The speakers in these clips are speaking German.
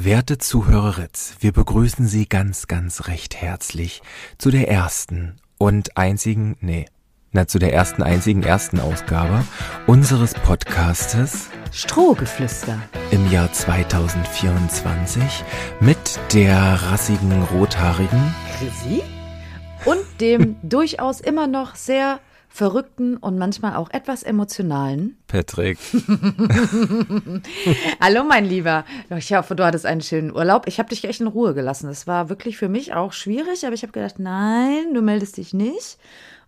Werte Zuhöreritz, wir begrüßen Sie ganz, ganz recht herzlich zu der ersten und einzigen, nee, na, zu der ersten, einzigen ersten Ausgabe unseres Podcastes Strohgeflüster. im Jahr 2024 mit der rassigen Rothaarigen Chrissy und dem durchaus immer noch sehr verrückten und manchmal auch etwas emotionalen. Patrick. Hallo, mein Lieber. Ich hoffe, du hattest einen schönen Urlaub. Ich habe dich echt in Ruhe gelassen. Es war wirklich für mich auch schwierig, aber ich habe gedacht, nein, du meldest dich nicht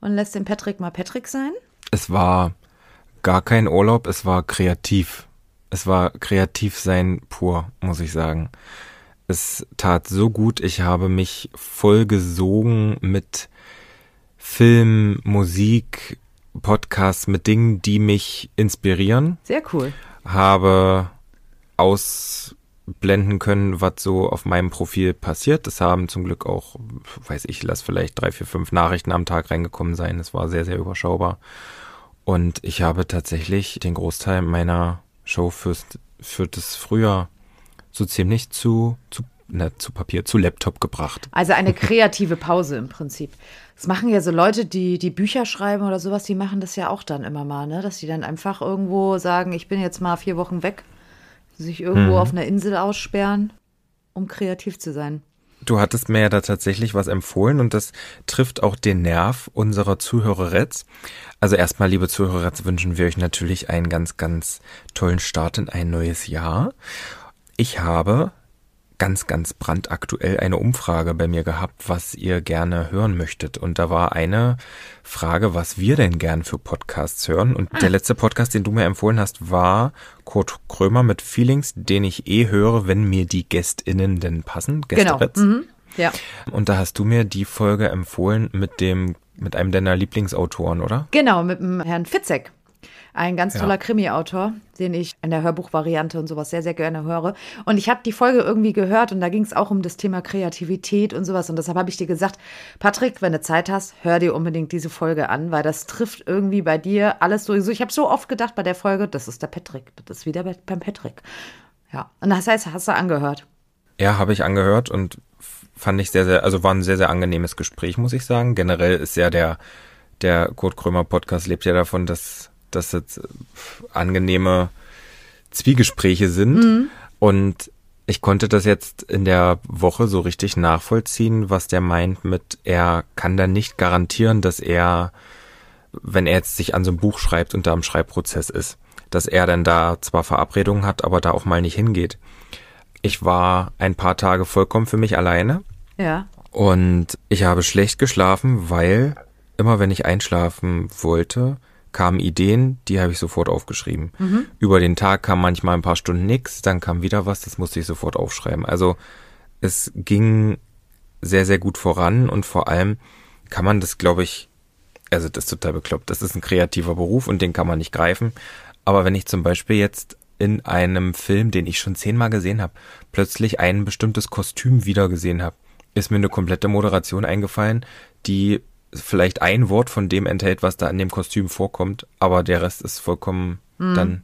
und lässt den Patrick mal Patrick sein. Es war gar kein Urlaub, es war kreativ. Es war kreativ sein pur, muss ich sagen. Es tat so gut, ich habe mich voll gesogen mit Film, Musik, Podcasts mit Dingen, die mich inspirieren. Sehr cool. Habe ausblenden können, was so auf meinem Profil passiert. Das haben zum Glück auch, weiß ich, lass vielleicht drei, vier, fünf Nachrichten am Tag reingekommen sein. Es war sehr, sehr überschaubar. Und ich habe tatsächlich den Großteil meiner Show fürs, für das Frühjahr so ziemlich zu, zu, ne, zu Papier, zu Laptop gebracht. Also eine kreative Pause im Prinzip. Das machen ja so Leute, die die Bücher schreiben oder sowas, die machen das ja auch dann immer mal, ne? Dass die dann einfach irgendwo sagen, ich bin jetzt mal vier Wochen weg, sich irgendwo Mhm. auf einer Insel aussperren, um kreativ zu sein. Du hattest mir ja da tatsächlich was empfohlen und das trifft auch den Nerv unserer Zuhöreretz. Also erstmal, liebe Zuhöreretz, wünschen wir euch natürlich einen ganz, ganz tollen Start in ein neues Jahr. Ich habe ganz, ganz brandaktuell eine Umfrage bei mir gehabt, was ihr gerne hören möchtet. Und da war eine Frage, was wir denn gern für Podcasts hören. Und der letzte Podcast, den du mir empfohlen hast, war Kurt Krömer mit Feelings, den ich eh höre, wenn mir die GästInnen denn passen. Genau. Mhm. Ja. Und da hast du mir die Folge empfohlen mit dem, mit einem deiner Lieblingsautoren, oder? Genau, mit dem Herrn Fitzek. Ein ganz Ja. toller Krimi-Autor, den ich in der Hörbuchvariante und sowas sehr, sehr gerne höre. Und ich habe die Folge irgendwie gehört und da ging es auch um das Thema Kreativität und sowas. Und deshalb habe ich dir gesagt, Patrick, wenn du Zeit hast, hör dir unbedingt diese Folge an, weil das trifft irgendwie bei dir alles so. Ich habe so oft gedacht bei der Folge, das ist der Patrick, das ist wieder bei- beim Patrick. Ja, und das heißt, hast du angehört. Ja, habe ich angehört und fand ich sehr, sehr, also war ein sehr, sehr angenehmes Gespräch, muss ich sagen. Generell ist ja der, der Kurt Krömer Podcast lebt ja davon, dass, dass jetzt äh, angenehme Zwiegespräche sind. Und ich konnte das jetzt in der Woche so richtig nachvollziehen, was der meint mit, er kann dann nicht garantieren, dass er, wenn er jetzt sich an so ein Buch schreibt und da im Schreibprozess ist, dass er dann da zwar Verabredungen hat, aber da auch mal nicht hingeht. Ich war ein paar Tage vollkommen für mich alleine Ja. und ich habe schlecht geschlafen, weil immer wenn ich einschlafen wollte, kamen Ideen, die habe ich sofort aufgeschrieben. Über den Tag kam manchmal ein paar Stunden nix, dann kam wieder was, das musste ich sofort aufschreiben. Also es ging sehr, sehr gut voran und vor allem kann man das, glaube ich, also das ist total bekloppt. Das ist ein kreativer Beruf und den kann man nicht greifen. Aber wenn ich zum Beispiel jetzt in einem Film, den ich schon zehnmal gesehen habe, plötzlich ein bestimmtes Kostüm wieder gesehen habe, ist mir eine komplette Moderation eingefallen, die vielleicht ein Wort von dem enthält, was da in dem Kostüm vorkommt, aber der Rest ist vollkommen dann.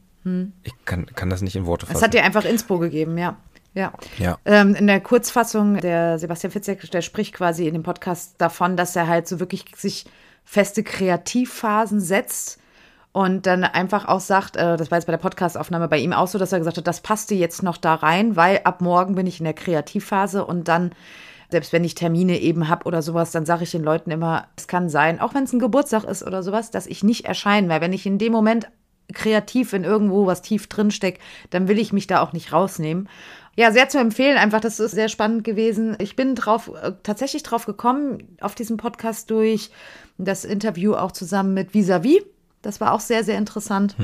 Ich kann, kann das nicht in Worte Es fassen. hat dir einfach Inspo gegeben, ja. Ja. Ja. Ähm, in der Kurzfassung, der Sebastian Fitzek, der spricht quasi in dem Podcast davon, dass er halt so wirklich sich feste Kreativphasen setzt und dann einfach auch sagt, äh, das war jetzt bei der Podcastaufnahme bei ihm auch so, dass er gesagt hat, das passte jetzt noch da rein, weil ab morgen bin ich in der Kreativphase und dann selbst wenn ich Termine eben habe oder sowas, dann sage ich den Leuten immer, es kann sein, auch wenn es ein Geburtstag ist oder sowas, dass ich nicht erscheine, weil wenn ich in dem Moment kreativ in irgendwo was tief drin steckt, dann will ich mich da auch nicht rausnehmen. Ja, sehr zu empfehlen, einfach, das ist sehr spannend gewesen. Ich bin drauf, äh, tatsächlich drauf gekommen, auf diesem Podcast durch das Interview auch zusammen mit Visavi. Das war auch sehr, sehr interessant.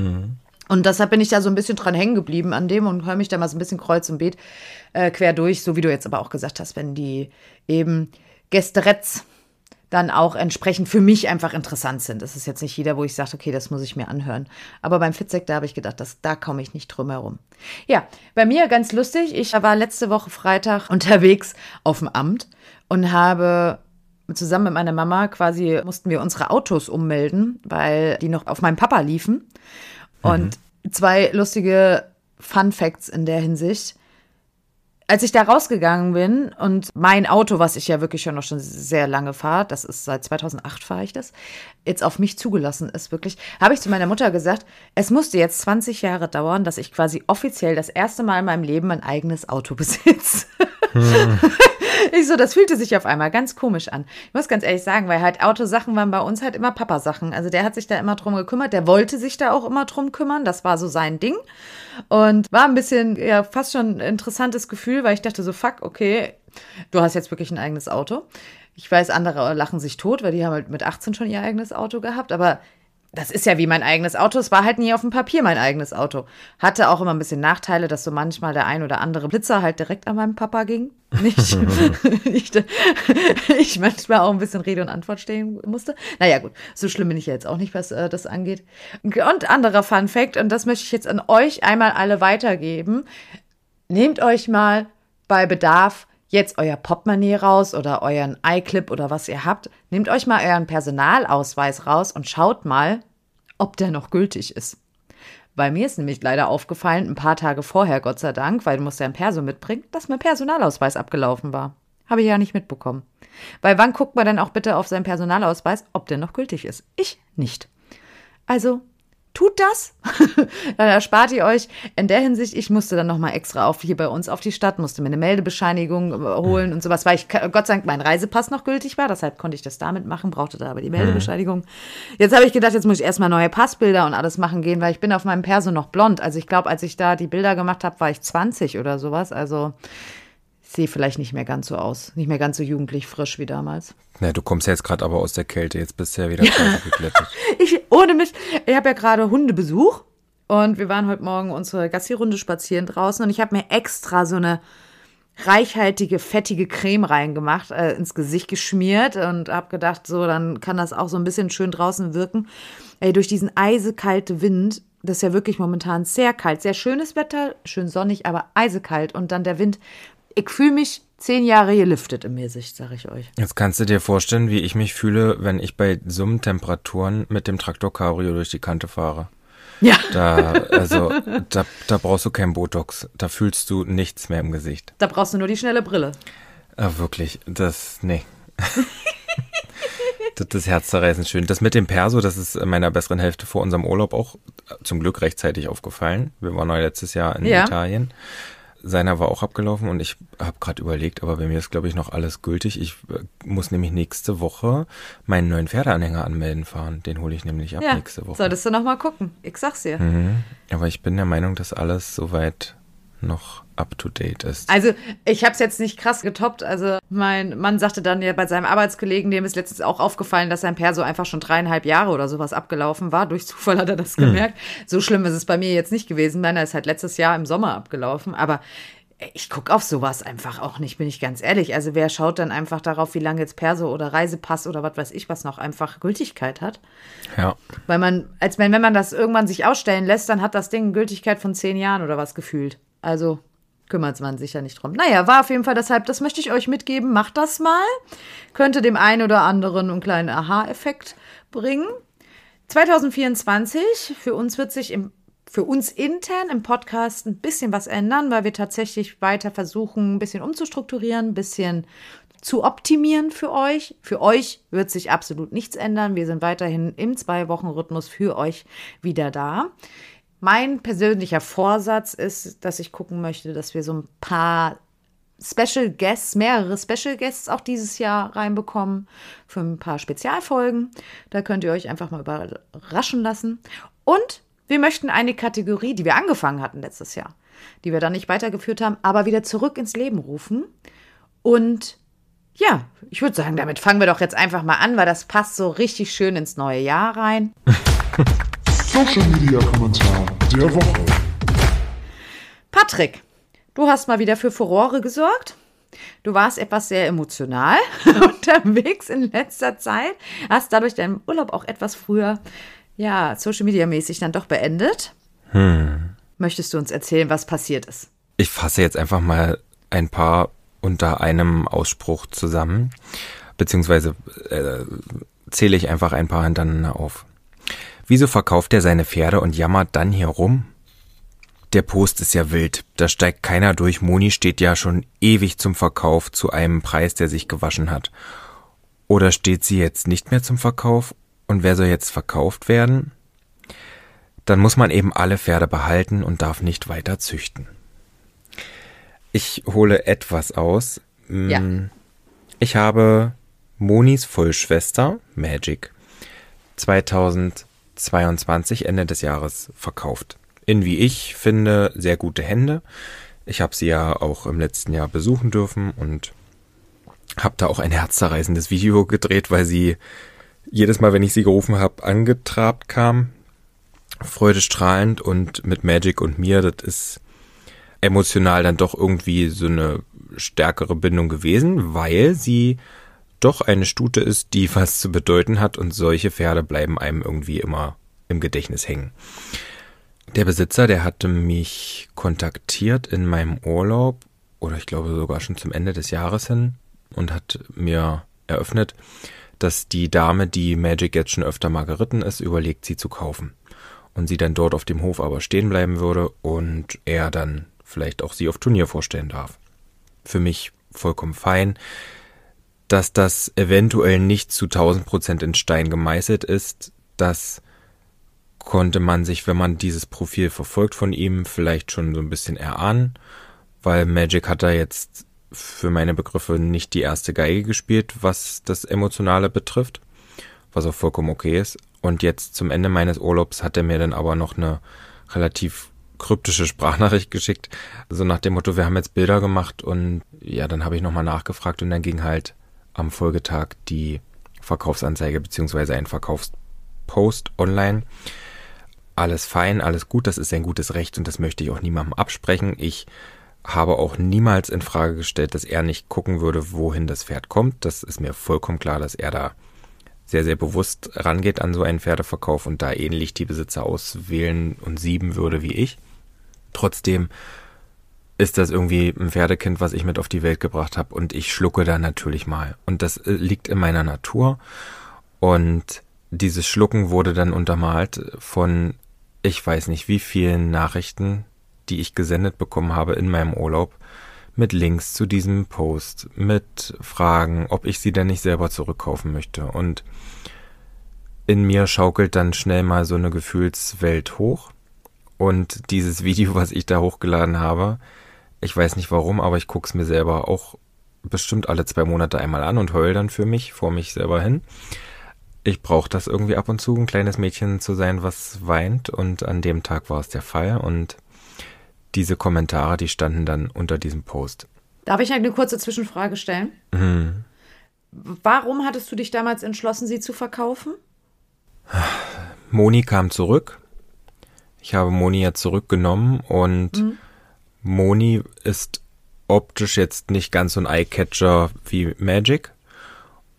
Und deshalb bin ich da so ein bisschen dran hängen geblieben an dem und höre mich da mal so ein bisschen kreuz und beet äh, quer durch, so wie du jetzt aber auch gesagt hast, wenn die eben Gästeretz dann auch entsprechend für mich einfach interessant sind. Das ist jetzt nicht jeder, wo ich sage, okay, das muss ich mir anhören. Aber beim Fitzek, da habe ich gedacht, das, da komme ich nicht drum herum. Ja, bei mir ganz lustig. Ich war letzte Woche Freitag unterwegs auf dem Amt und habe zusammen mit meiner Mama quasi mussten wir unsere Autos ummelden, weil die noch auf meinem Papa liefen. Und zwei lustige Fun Facts in der Hinsicht. als ich da rausgegangen bin und mein Auto, was ich ja wirklich schon noch schon sehr lange fahre, das ist seit 2008 fahre ich das, jetzt auf mich zugelassen ist, wirklich, habe ich zu meiner Mutter gesagt, es musste jetzt 20 Jahre dauern, dass ich quasi offiziell das erste Mal in meinem Leben ein eigenes Auto besitze. Hm. Ich so, das fühlte sich auf einmal ganz komisch an. Ich muss ganz ehrlich sagen, weil halt Autosachen waren bei uns halt immer Papasachen. Also der hat sich da immer drum gekümmert, der wollte sich da auch immer drum kümmern, das war so sein Ding. Und war ein bisschen, ja, fast schon ein interessantes Gefühl, weil ich dachte so, fuck, okay, du hast jetzt wirklich ein eigenes Auto. Ich weiß, andere lachen sich tot, weil die haben halt mit 18 schon ihr eigenes Auto gehabt, aber das ist ja wie mein eigenes Auto. Es war halt nie auf dem Papier mein eigenes Auto. Hatte auch immer ein bisschen Nachteile, dass so manchmal der ein oder andere Blitzer halt direkt an meinem Papa ging. Nicht, ich, ich manchmal auch ein bisschen Rede und Antwort stehen musste. Naja, gut, so schlimm bin ich ja jetzt auch nicht, was äh, das angeht. Und anderer Fun Fact, und das möchte ich jetzt an euch einmal alle weitergeben. Nehmt euch mal bei Bedarf jetzt euer Portemonnaie raus oder euren iClip oder was ihr habt. Nehmt euch mal euren Personalausweis raus und schaut mal, ob der noch gültig ist. Bei mir ist nämlich leider aufgefallen, ein paar Tage vorher, Gott sei Dank, weil du musst ja ein Perso mitbringen, dass mein Personalausweis abgelaufen war. Habe ich ja nicht mitbekommen. Weil wann guckt man denn auch bitte auf seinen Personalausweis, ob der noch gültig ist? Ich nicht. Also tut das. dann erspart ihr euch. In der Hinsicht, ich musste dann nochmal extra auf hier bei uns auf die Stadt, musste mir eine Meldebescheinigung äh, holen mhm. und sowas, weil ich Gott sei Dank mein Reisepass noch gültig war. Deshalb konnte ich das damit machen, brauchte da aber die Meldebescheinigung. Mhm. Jetzt habe ich gedacht, jetzt muss ich erstmal neue Passbilder und alles machen gehen, weil ich bin auf meinem Perso noch blond. Also ich glaube, als ich da die Bilder gemacht habe, war ich 20 oder sowas. Also sehe vielleicht nicht mehr ganz so aus. Nicht mehr ganz so jugendlich frisch wie damals. Na, du kommst ja jetzt gerade aber aus der Kälte. Jetzt bist du ja wieder geglättet. Ich, ohne mich. Ich habe ja gerade Hundebesuch. Und wir waren heute Morgen unsere Gassi-Runde spazieren draußen. Und ich habe mir extra so eine reichhaltige, fettige Creme reingemacht, äh, ins Gesicht geschmiert und habe gedacht, so, dann kann das auch so ein bisschen schön draußen wirken. Ey, durch diesen eisekalte Wind, das ist ja wirklich momentan sehr kalt, sehr schönes Wetter, schön sonnig, aber eisekalt und dann der Wind ich fühle mich zehn Jahre geliftet in mir Sicht, sag ich euch. Jetzt kannst du dir vorstellen, wie ich mich fühle, wenn ich bei Summentemperaturen mit dem Traktor Cabrio durch die Kante fahre. Ja. Da, also, da, da brauchst du kein Botox. Da fühlst du nichts mehr im Gesicht. Da brauchst du nur die schnelle Brille. Ah, wirklich, das, nee. das ist herzzerreißend schön. Das mit dem Perso, das ist meiner besseren Hälfte vor unserem Urlaub auch zum Glück rechtzeitig aufgefallen. Wir waren neu letztes Jahr in ja. Italien seiner war auch abgelaufen und ich habe gerade überlegt, aber bei mir ist, glaube ich, noch alles gültig. Ich äh, muss nämlich nächste Woche meinen neuen Pferdeanhänger anmelden fahren. Den hole ich nämlich ab ja, nächste Woche. Solltest du noch mal gucken. Ich sag's dir. Mhm. Aber ich bin der Meinung, dass alles soweit noch up to date ist. Also ich habe es jetzt nicht krass getoppt. Also mein Mann sagte dann ja bei seinem Arbeitskollegen, dem ist letztens auch aufgefallen, dass sein Perso einfach schon dreieinhalb Jahre oder sowas abgelaufen war. Durch Zufall hat er das hm. gemerkt. Hm. So schlimm ist es bei mir jetzt nicht gewesen. Meiner ist halt letztes Jahr im Sommer abgelaufen. Aber ich gucke auf sowas einfach auch nicht, bin ich ganz ehrlich. Also wer schaut dann einfach darauf, wie lange jetzt Perso oder Reisepass oder was weiß ich was noch einfach Gültigkeit hat? Ja. Weil man, als wenn, wenn man das irgendwann sich ausstellen lässt, dann hat das Ding eine Gültigkeit von zehn Jahren oder was gefühlt. Also kümmert man sich ja nicht drum. Naja, war auf jeden Fall deshalb, das möchte ich euch mitgeben. Macht das mal. Könnte dem einen oder anderen einen kleinen Aha-Effekt bringen. 2024, für uns wird sich im für uns intern im Podcast ein bisschen was ändern, weil wir tatsächlich weiter versuchen, ein bisschen umzustrukturieren, ein bisschen zu optimieren für euch. Für euch wird sich absolut nichts ändern. Wir sind weiterhin im Zwei-Wochen-Rhythmus für euch wieder da. Mein persönlicher Vorsatz ist, dass ich gucken möchte, dass wir so ein paar Special Guests, mehrere Special Guests auch dieses Jahr reinbekommen für ein paar Spezialfolgen. Da könnt ihr euch einfach mal überraschen lassen. Und wir möchten eine Kategorie, die wir angefangen hatten letztes Jahr, die wir dann nicht weitergeführt haben, aber wieder zurück ins Leben rufen. Und ja, ich würde sagen, damit fangen wir doch jetzt einfach mal an, weil das passt so richtig schön ins neue Jahr rein. Social Media Kommentar der Woche. Patrick, du hast mal wieder für Furore gesorgt. Du warst etwas sehr emotional unterwegs in letzter Zeit, hast dadurch deinen Urlaub auch etwas früher, ja, Social Media mäßig dann doch beendet. Hm. Möchtest du uns erzählen, was passiert ist? Ich fasse jetzt einfach mal ein paar unter einem Ausspruch zusammen, beziehungsweise äh, zähle ich einfach ein paar hintereinander auf. Wieso verkauft er seine Pferde und jammert dann hier rum? der Post ist ja wild. Da steigt keiner durch. Moni steht ja schon ewig zum Verkauf zu einem Preis, der sich gewaschen hat. Oder steht sie jetzt nicht mehr zum Verkauf? Und wer soll jetzt verkauft werden? Dann muss man eben alle Pferde behalten und darf nicht weiter züchten. Ich hole etwas aus. Ja. Mm, Ich habe Monis Vollschwester, Magic, 2022 Ende des Jahres verkauft. In, wie ich finde, sehr gute Hände. Ich habe sie ja auch im letzten Jahr besuchen dürfen und habe da auch ein herzzerreißendes Video gedreht, weil sie jedes Mal, wenn ich sie gerufen habe, angetrabt kam. Freudestrahlend und mit Magic und mir, das ist emotional dann doch irgendwie so eine stärkere Bindung gewesen, weil sie doch eine Stute ist, die was zu bedeuten hat und solche Pferde bleiben einem irgendwie immer im Gedächtnis hängen. Der Besitzer, der hatte mich kontaktiert in meinem Urlaub oder ich glaube sogar schon zum Ende des Jahres hin und hat mir eröffnet, dass die Dame, die Magic jetzt schon öfter mal geritten ist, überlegt, sie zu kaufen. Und sie dann dort auf dem Hof aber stehen bleiben würde und er dann vielleicht auch sie auf Turnier vorstellen darf. Für mich vollkommen fein. Dass das eventuell nicht zu 1000 Prozent in Stein gemeißelt ist, das konnte man sich, wenn man dieses Profil verfolgt von ihm, vielleicht schon so ein bisschen erahnen, weil Magic hat da jetzt für meine Begriffe nicht die erste Geige gespielt, was das Emotionale betrifft, was auch vollkommen okay ist. Und jetzt zum Ende meines Urlaubs hat er mir dann aber noch eine relativ kryptische Sprachnachricht geschickt, so nach dem Motto, wir haben jetzt Bilder gemacht und ja, dann habe ich nochmal nachgefragt und dann ging halt am Folgetag die Verkaufsanzeige beziehungsweise ein Verkaufspost online. Alles fein, alles gut, das ist sein gutes Recht und das möchte ich auch niemandem absprechen. Ich habe auch niemals in Frage gestellt, dass er nicht gucken würde, wohin das Pferd kommt. Das ist mir vollkommen klar, dass er da sehr, sehr bewusst rangeht an so einen Pferdeverkauf und da ähnlich die Besitzer auswählen und sieben würde wie ich. Trotzdem ist das irgendwie ein Pferdekind, was ich mit auf die Welt gebracht habe und ich schlucke da natürlich mal. Und das äh, liegt in meiner Natur. Und dieses Schlucken wurde dann untermalt von, ich weiß nicht wie vielen Nachrichten, die ich gesendet bekommen habe in meinem Urlaub, mit Links zu diesem Post, mit Fragen, ob ich sie denn nicht selber zurückkaufen möchte. Und in mir schaukelt dann schnell mal so eine Gefühlswelt hoch. Und dieses Video, was ich da hochgeladen habe, ich weiß nicht warum, aber ich guck's mir selber auch bestimmt alle zwei Monate einmal an und heul dann für mich, vor mich selber hin. Ich brauche das irgendwie ab und zu, ein kleines Mädchen zu sein, was weint. Und an dem Tag war es der Fall. Und diese Kommentare, die standen dann unter diesem Post. Darf ich eine kurze Zwischenfrage stellen? Mhm. Warum hattest du dich damals entschlossen, sie zu verkaufen? Moni kam zurück. Ich habe Moni ja zurückgenommen und Mhm. Moni ist optisch jetzt nicht ganz so ein Eyecatcher wie Magic.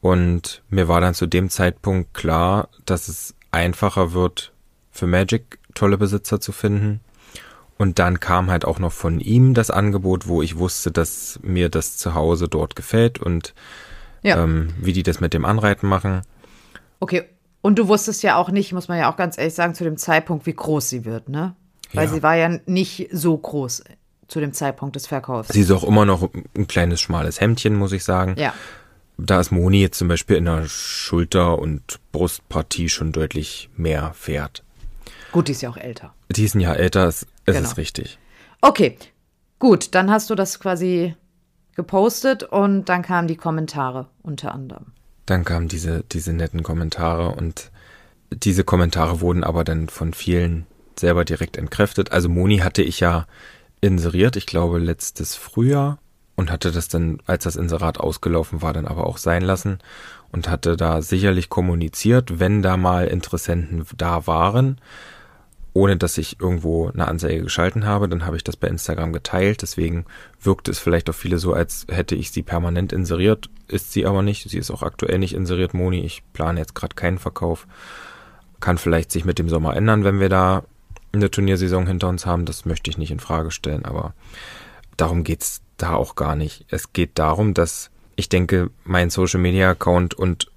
Und mir war dann zu dem Zeitpunkt klar, dass es einfacher wird, für Magic tolle Besitzer zu finden. Und dann kam halt auch noch von ihm das Angebot, wo ich wusste, dass mir das Zuhause dort gefällt und Ja. ähm, wie die das mit dem Anreiten machen. Okay. Und du wusstest ja auch nicht, muss man ja auch ganz ehrlich sagen, zu dem Zeitpunkt, wie groß sie wird, ne? Weil Ja. sie war ja nicht so groß zu dem Zeitpunkt des Verkaufs. Sie ist auch immer noch ein kleines, schmales Hemdchen, muss ich sagen. ja. Da ist Moni jetzt zum Beispiel in der Schulter- und Brustpartie schon deutlich mehr Pferd. Gut, die ist ja auch älter. Die ist ein Jahr älter, es, es Genau. ist richtig. Okay. Gut, dann hast du das quasi gepostet und dann kamen die Kommentare unter anderem. Dann kamen diese, diese netten Kommentare und diese Kommentare wurden aber dann von vielen selber direkt entkräftet. Also Moni hatte ich ja inseriert, ich glaube letztes Frühjahr und hatte das dann, als das Inserat ausgelaufen war, dann aber auch sein lassen und hatte da sicherlich kommuniziert, wenn da mal Interessenten da waren, ohne dass ich irgendwo eine Anzeige geschalten habe, dann habe ich das bei Instagram geteilt. Deswegen wirkte es vielleicht auf viele so, als hätte ich sie permanent inseriert. Ist sie aber nicht. Sie ist auch aktuell nicht inseriert, Moni. Ich plane jetzt gerade keinen Verkauf. Kann vielleicht sich mit dem Sommer ändern, wenn wir da eine Turniersaison hinter uns haben. Das möchte ich nicht in Frage stellen, aber darum geht's da auch gar nicht. Es geht darum, dass ich denke, mein Social Media Account und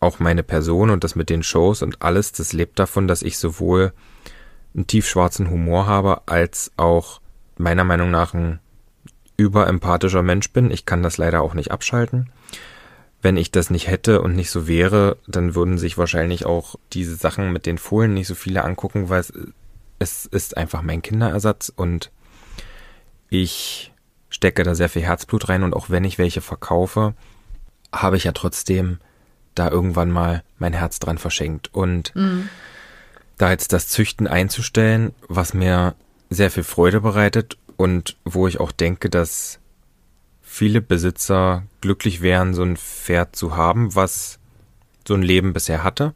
auch meine Person und das mit den Shows und alles, das lebt davon, dass ich sowohl einen tiefschwarzen Humor habe, als auch meiner Meinung nach ein überempathischer Mensch bin. Ich kann das leider auch nicht abschalten. Wenn ich das nicht hätte und nicht so wäre, dann würden sich wahrscheinlich auch diese Sachen mit den Fohlen nicht so viele angucken, weil es, es ist einfach mein Kinderersatz und ich stecke da sehr viel Herzblut rein und auch wenn ich welche verkaufe, habe ich ja trotzdem da irgendwann mal mein Herz dran verschenkt. Und mhm. da jetzt das Züchten einzustellen, was mir sehr viel Freude bereitet und wo ich auch denke, dass viele Besitzer glücklich wären, so ein Pferd zu haben, was so ein Leben bisher hatte.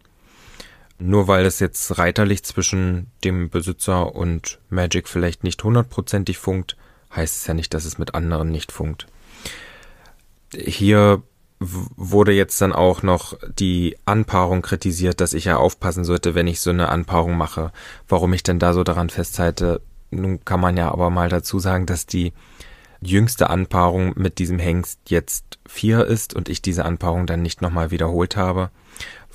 Nur weil es jetzt reiterlich zwischen dem Besitzer und Magic vielleicht nicht hundertprozentig funkt, heißt es ja nicht, dass es mit anderen nicht funkt. Hier wurde jetzt dann auch noch die Anpaarung kritisiert, dass ich ja aufpassen sollte, wenn ich so eine Anpaarung mache, warum ich denn da so daran festhalte. Nun kann man ja aber mal dazu sagen, dass die jüngste Anpaarung mit diesem Hengst jetzt vier ist und ich diese Anpaarung dann nicht nochmal wiederholt habe.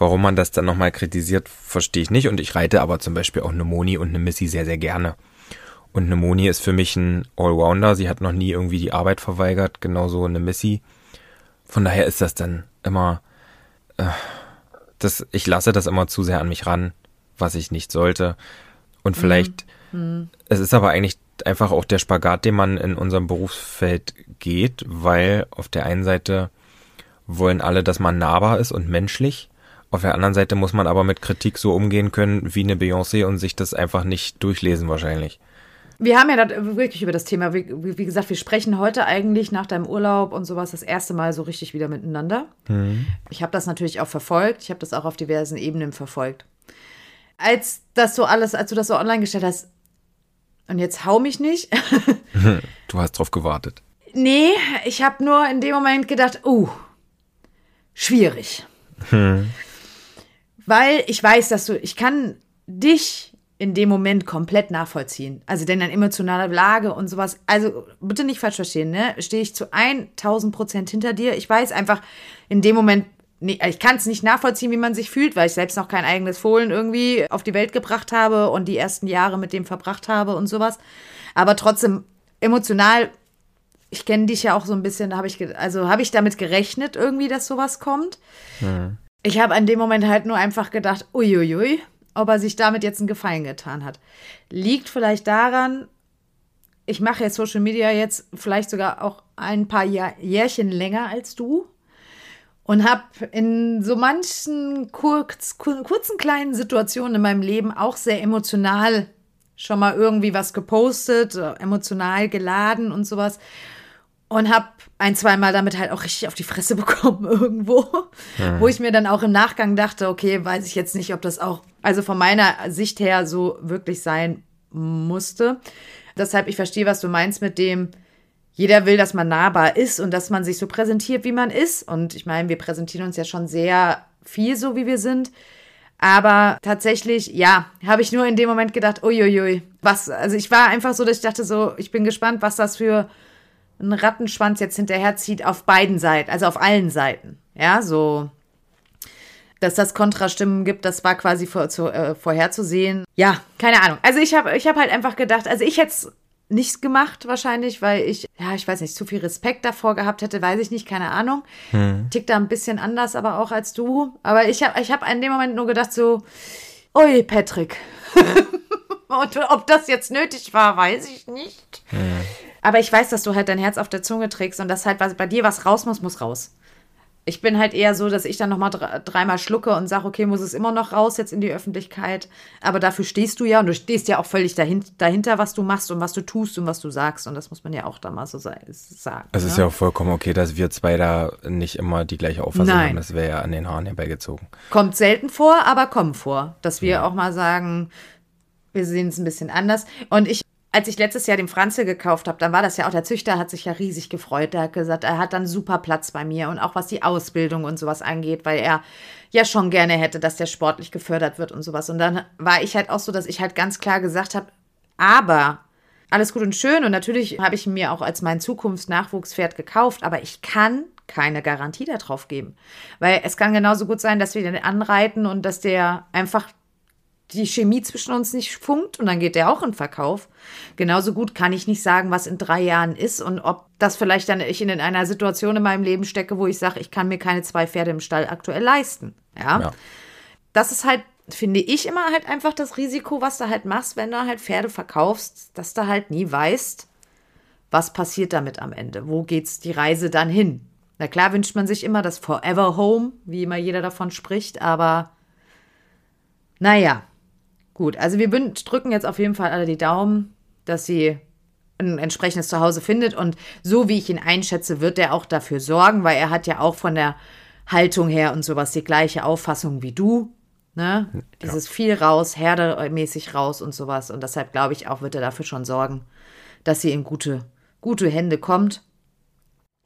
Warum man das dann nochmal kritisiert, verstehe ich nicht. Und ich reite aber zum Beispiel auch eine Moni und eine Missy sehr, sehr gerne. Und eine Moni ist für mich ein Allrounder. Sie hat noch nie irgendwie die Arbeit verweigert, genauso eine Missy. Von daher ist das dann immer, äh, das, ich lasse das immer zu sehr an mich ran, was ich nicht sollte. Und vielleicht, mhm. es ist aber eigentlich einfach auch der Spagat, den man in unserem Berufsfeld geht, weil auf der einen Seite wollen alle, dass man nahbar ist und menschlich. Auf der anderen Seite muss man aber mit Kritik so umgehen können wie eine Beyoncé und sich das einfach nicht durchlesen wahrscheinlich. Wir haben ja wirklich über das Thema, wie, wie, gesagt, wir sprechen heute eigentlich nach deinem Urlaub und sowas das erste Mal so richtig wieder miteinander. Mhm. Ich habe das natürlich auch verfolgt. Ich habe das auch auf diversen Ebenen verfolgt. Als das so alles, als du das so online gestellt hast, und jetzt hau mich nicht. du hast drauf gewartet. Nee, ich habe nur in dem Moment gedacht, uh, schwierig. Hm. Weil ich weiß, dass du, ich kann dich in dem Moment komplett nachvollziehen. Also denn dann emotionale Lage und sowas. Also bitte nicht falsch verstehen, ne? Stehe ich zu 1000 Prozent hinter dir. Ich weiß einfach in dem Moment, nee, ich kann es nicht nachvollziehen, wie man sich fühlt, weil ich selbst noch kein eigenes Fohlen irgendwie auf die Welt gebracht habe und die ersten Jahre mit dem verbracht habe und sowas. Aber trotzdem emotional, ich kenne dich ja auch so ein bisschen, habe ich, also habe ich damit gerechnet irgendwie, dass sowas kommt. Mhm. Ich habe in dem Moment halt nur einfach gedacht, uiuiui, ob er sich damit jetzt einen Gefallen getan hat. Liegt vielleicht daran, ich mache jetzt Social Media jetzt vielleicht sogar auch ein paar Jahr, Jährchen länger als du und habe in so manchen kurz, kurzen kleinen Situationen in meinem Leben auch sehr emotional schon mal irgendwie was gepostet, emotional geladen und sowas und habe ein, zweimal damit halt auch richtig auf die Fresse bekommen irgendwo, ja. wo ich mir dann auch im Nachgang dachte, okay, weiß ich jetzt nicht, ob das auch, also von meiner Sicht her so wirklich sein musste. Deshalb, ich verstehe, was du meinst mit dem, jeder will, dass man nahbar ist und dass man sich so präsentiert, wie man ist. Und ich meine, wir präsentieren uns ja schon sehr viel so, wie wir sind. Aber tatsächlich, ja, habe ich nur in dem Moment gedacht, uiuiui, was, also ich war einfach so, dass ich dachte so, ich bin gespannt, was das für einen Rattenschwanz jetzt hinterherzieht auf beiden Seiten, also auf allen Seiten. Ja, so, dass das Kontrastimmen gibt, das war quasi vor, zu, äh, vorherzusehen. Ja, keine Ahnung. Also ich habe ich hab halt einfach gedacht, also ich hätte es nichts gemacht wahrscheinlich, weil ich, ja, ich weiß nicht, zu viel Respekt davor gehabt hätte, weiß ich nicht, keine Ahnung. Hm. Tickt da ein bisschen anders, aber auch als du. Aber ich habe ich hab in dem Moment nur gedacht so, ui, Patrick. Und ob das jetzt nötig war, weiß ich nicht. Hm. Aber ich weiß, dass du halt dein Herz auf der Zunge trägst und dass halt was, bei dir was raus muss, muss raus. Ich bin halt eher so, dass ich dann nochmal dreimal schlucke und sage, okay, muss es immer noch raus jetzt in die Öffentlichkeit. Aber dafür stehst du ja und du stehst ja auch völlig dahin, dahinter, was du machst und was du tust und was du sagst. Und das muss man ja auch da mal so sagen. Es ne? ist ja auch vollkommen okay, dass wir zwei da nicht immer die gleiche Auffassung Nein. haben. Das wäre ja an den Haaren herbeigezogen. Kommt selten vor, aber kommt vor. Dass wir ja. auch mal sagen, wir sehen es ein bisschen anders. Und ich als ich letztes Jahr den Franzl gekauft habe, dann war das ja auch, der Züchter hat sich ja riesig gefreut. Der hat gesagt, er hat dann super Platz bei mir und auch was die Ausbildung und sowas angeht, weil er ja schon gerne hätte, dass der sportlich gefördert wird und sowas. Und dann war ich halt auch so, dass ich halt ganz klar gesagt habe, aber alles gut und schön und natürlich habe ich mir auch als mein Zukunftsnachwuchspferd gekauft, aber ich kann keine Garantie darauf geben. Weil es kann genauso gut sein, dass wir den anreiten und dass der einfach die Chemie zwischen uns nicht funkt und dann geht der auch in Verkauf. Genauso gut kann ich nicht sagen, was in drei Jahren ist und ob das vielleicht dann ich in einer Situation in meinem Leben stecke, wo ich sage, ich kann mir keine zwei Pferde im Stall aktuell leisten. Ja. Ja. Das ist halt, finde ich, immer halt einfach das Risiko, was du halt machst, wenn du halt Pferde verkaufst, dass du halt nie weißt, was passiert damit am Ende. Wo geht's die Reise dann hin? Na klar wünscht man sich immer das Forever Home, wie immer jeder davon spricht, aber naja, gut. Also wir drücken jetzt auf jeden Fall alle die Daumen, dass sie ein entsprechendes Zuhause findet. Und so wie ich ihn einschätze, wird er auch dafür sorgen, weil er hat ja auch von der Haltung her und sowas die gleiche Auffassung wie du. Ne? Dieses viel raus, herdemäßig raus und sowas. Und deshalb glaube ich auch, wird er dafür schon sorgen, dass sie in gute, gute Hände kommt.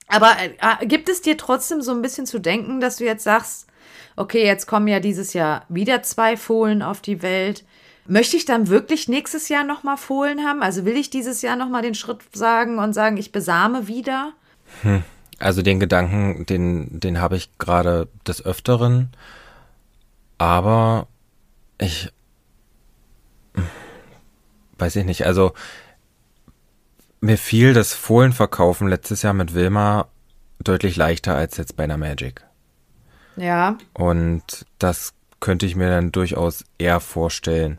Aber äh, gibt es dir trotzdem so ein bisschen zu denken, dass du jetzt sagst, okay, jetzt kommen ja dieses Jahr wieder zwei Fohlen auf die Welt. Möchte ich dann wirklich nächstes Jahr nochmal Fohlen haben? Also will ich dieses Jahr nochmal den Schritt sagen und sagen, ich besame wieder? Also den Gedanken, den, den habe ich gerade des Öfteren. Aber ich weiß ich nicht. Also mir fiel das Fohlenverkaufen letztes Jahr mit Wilma deutlich leichter als jetzt bei einer Magic. Ja. Und das könnte ich mir dann durchaus eher vorstellen.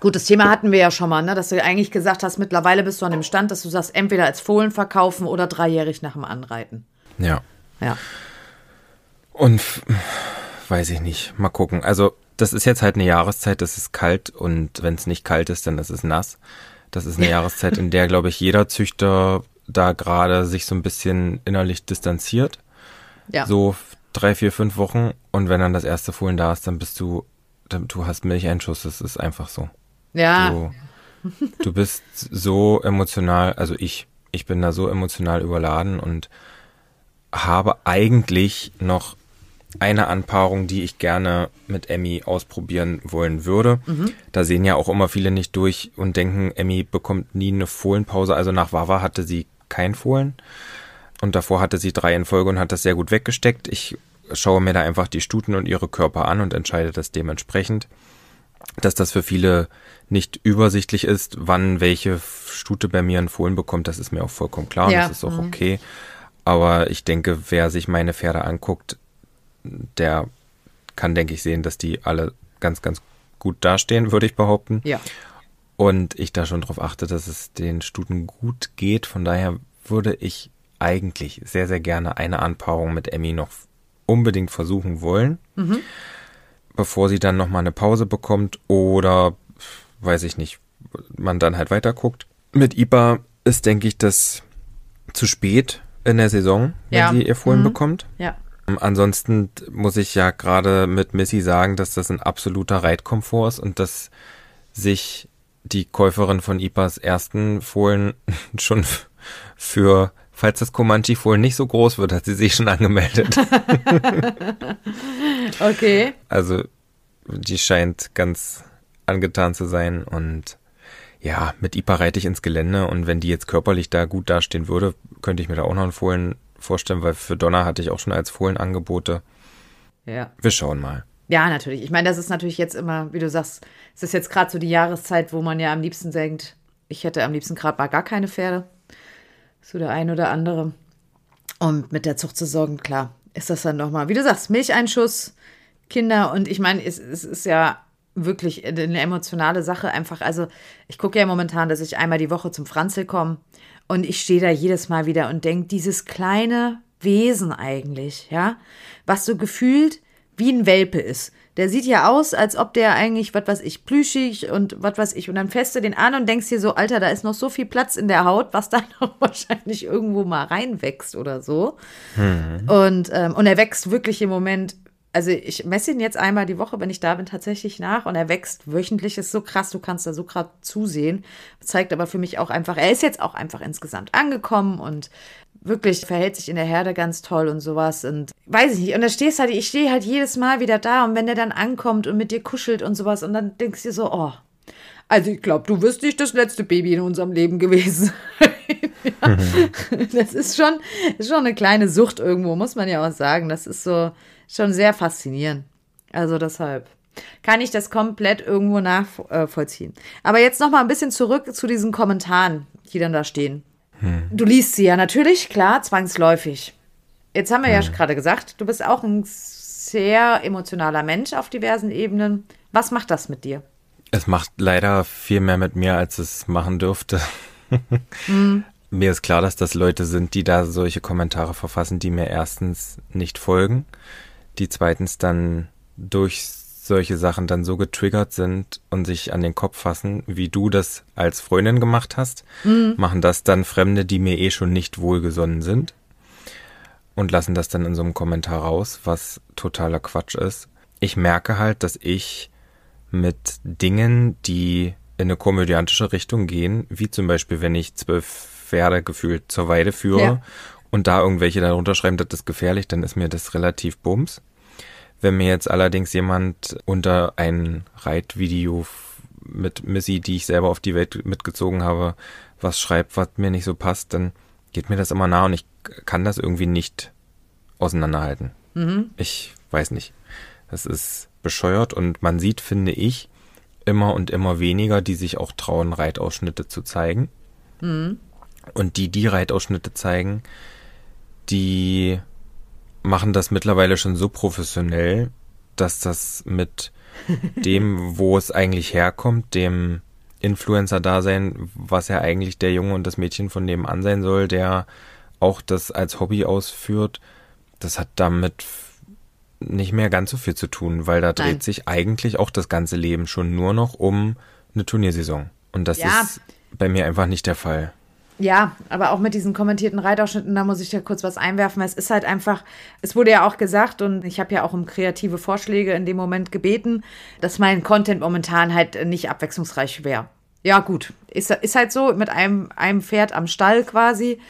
Gut, das Thema hatten wir ja schon mal, ne? dass du eigentlich gesagt hast, mittlerweile bist du an dem Stand, dass du sagst, entweder als Fohlen verkaufen oder dreijährig nach dem Anreiten. Ja. Ja. Und weiß ich nicht. Mal gucken. Also, das ist jetzt halt eine Jahreszeit, das ist kalt und wenn es nicht kalt ist, dann ist es nass. Das ist eine Jahreszeit, in der, glaube ich, jeder Züchter da gerade sich so ein bisschen innerlich distanziert. Ja. So drei, vier, fünf Wochen. Und wenn dann das erste Fohlen da ist, dann bist du, dann, du hast Milcheinschuss. Das ist einfach so. ja. Du, du bist so emotional, also ich, ich bin da so emotional überladen und habe eigentlich noch eine Anpaarung, die ich gerne mit Emmy ausprobieren wollen würde. Da sehen ja auch immer viele nicht durch und denken, Emmy bekommt nie eine Fohlenpause. Also nach Wawa hatte sie kein Fohlen. Und davor hatte sie drei in Folge und hat das sehr gut weggesteckt. Ich schaue mir da einfach die Stuten und ihre Körper an und entscheide das dementsprechend. Dass das für viele nicht übersichtlich ist, wann welche Stute bei mir ein Fohlen bekommt, das ist mir auch vollkommen klar und Ja, das ist auch okay. Aber ich denke, wer sich meine Pferde anguckt, der kann, denke ich, sehen, dass die alle ganz, ganz gut dastehen, würde ich behaupten. Ja. Und ich da schon darauf achte, dass es den Stuten gut geht. Von daher würde ich eigentlich sehr, sehr gerne eine Anpaarung mit Emmy noch unbedingt versuchen wollen, bevor sie dann nochmal eine Pause bekommt oder, weiß ich nicht, man dann halt weiter guckt. Mit Ipa ist, denke ich, das zu spät in der Saison, wenn Ja. sie ihr Fohlen bekommt. Ja. Ansonsten muss ich ja gerade mit Missy sagen, dass das ein absoluter Reitkomfort ist und dass sich die Käuferin von Ipas ersten Fohlen schon für, falls das Comanche-Fohlen nicht so groß wird, hat sie sich schon angemeldet. Okay. Also die scheint ganz angetan zu sein und ja, mit Ipa reite ich ins Gelände und wenn die jetzt körperlich da gut dastehen würde, könnte ich mir da auch noch einen Fohlen vorstellen, weil für Donner hatte ich auch schon als Fohlen Angebote. Ja. Wir schauen mal. Ja, natürlich. Ich meine, das ist natürlich jetzt immer, wie du sagst, es ist jetzt gerade so die Jahreszeit, wo man ja am liebsten denkt, ich hätte am liebsten gerade mal gar keine Pferde. So der ein oder andere. Und mit der Zuchtsaison, klar, ist das dann nochmal, wie du sagst, Milcheinschuss, Kinder. Und ich meine, es, es ist ja wirklich eine emotionale Sache einfach. Also ich gucke ja momentan, dass ich einmal die Woche zum Franzel komme. Und ich stehe da jedes Mal wieder und denke, dieses kleine Wesen eigentlich, ja, was so gefühlt wie ein Welpe ist. Der sieht ja aus, als ob der eigentlich, was weiß ich, plüschig und was weiß ich. Und dann fährst du den an und denkst dir so, Alter, da ist noch so viel Platz in der Haut, was da noch wahrscheinlich irgendwo mal reinwächst oder so. Und, ähm, und er wächst wirklich im Moment. Also ich messe ihn jetzt einmal die Woche, wenn ich da bin, tatsächlich nach und er wächst wöchentlich. Ist so krass, du kannst da so gerade zusehen. Zeigt aber für mich auch einfach, er ist jetzt auch einfach insgesamt angekommen und wirklich verhält sich in der Herde ganz toll und sowas und weiß ich nicht. Und da stehst halt, ich stehe halt jedes Mal wieder da und wenn der dann ankommt und mit dir kuschelt und sowas und dann denkst du dir so, oh, also ich glaube, du wirst nicht das letzte Baby in unserem Leben gewesen. ja. Das ist schon, ist schon eine kleine Sucht irgendwo, muss man ja auch sagen. Das ist so schon sehr faszinierend. Also deshalb, kann ich das komplett irgendwo nachvollziehen. Aber jetzt noch mal ein bisschen zurück zu diesen Kommentaren, die dann da stehen. Hm. Du liest sie ja natürlich, klar, zwangsläufig. Jetzt haben wir hm. ja gerade gesagt, du bist auch ein sehr emotionaler Mensch auf diversen Ebenen. Was macht das mit dir? Es macht leider viel mehr mit mir, als es machen dürfte. hm. Mir ist klar, dass das Leute sind, die da solche Kommentare verfassen, die mir erstens nicht folgen, die zweitens dann durch solche Sachen dann so getriggert sind und sich an den Kopf fassen, wie du das als Freundin gemacht hast, mhm. machen das dann Fremde, die mir eh schon nicht wohlgesonnen sind und lassen das dann in so einem Kommentar raus, was totaler Quatsch ist. Ich merke halt, dass ich mit Dingen, die in eine komödiantische Richtung gehen, wie zum Beispiel, wenn ich zwölf Pferde gefühlt zur Weide führe ja. und da irgendwelche darunter schreiben, das ist gefährlich, dann ist mir das relativ bums. Wenn mir jetzt allerdings jemand unter ein Reitvideo mit Missy, die ich selber auf die Welt mitgezogen habe, was schreibt, was mir nicht so passt, dann geht mir das immer nah und ich kann das irgendwie nicht auseinanderhalten. Mhm. Ich weiß nicht. Das ist bescheuert und man sieht, finde ich, immer und immer weniger, die sich auch trauen, Reitausschnitte zu zeigen. Mhm. Und die, die Reitausschnitte zeigen, die machen das mittlerweile schon so professionell, dass das mit dem, wo es eigentlich herkommt, dem Influencer-Dasein, was ja eigentlich der Junge und das Mädchen von nebenan sein soll, der auch das als Hobby ausführt, das hat damit nicht mehr ganz so viel zu tun, weil da Nein. dreht sich eigentlich auch das ganze Leben schon nur noch um eine Turniersaison. Und das ja. ist bei mir einfach nicht der Fall. Ja, aber auch mit diesen kommentierten Reitausschnitten, da muss ich ja kurz was einwerfen. Es ist halt einfach, es wurde ja auch gesagt und ich habe ja auch um kreative Vorschläge in dem Moment gebeten, dass mein Content momentan halt nicht abwechslungsreich wäre. Ja, gut, ist, ist halt so mit einem, einem Pferd am Stall quasi,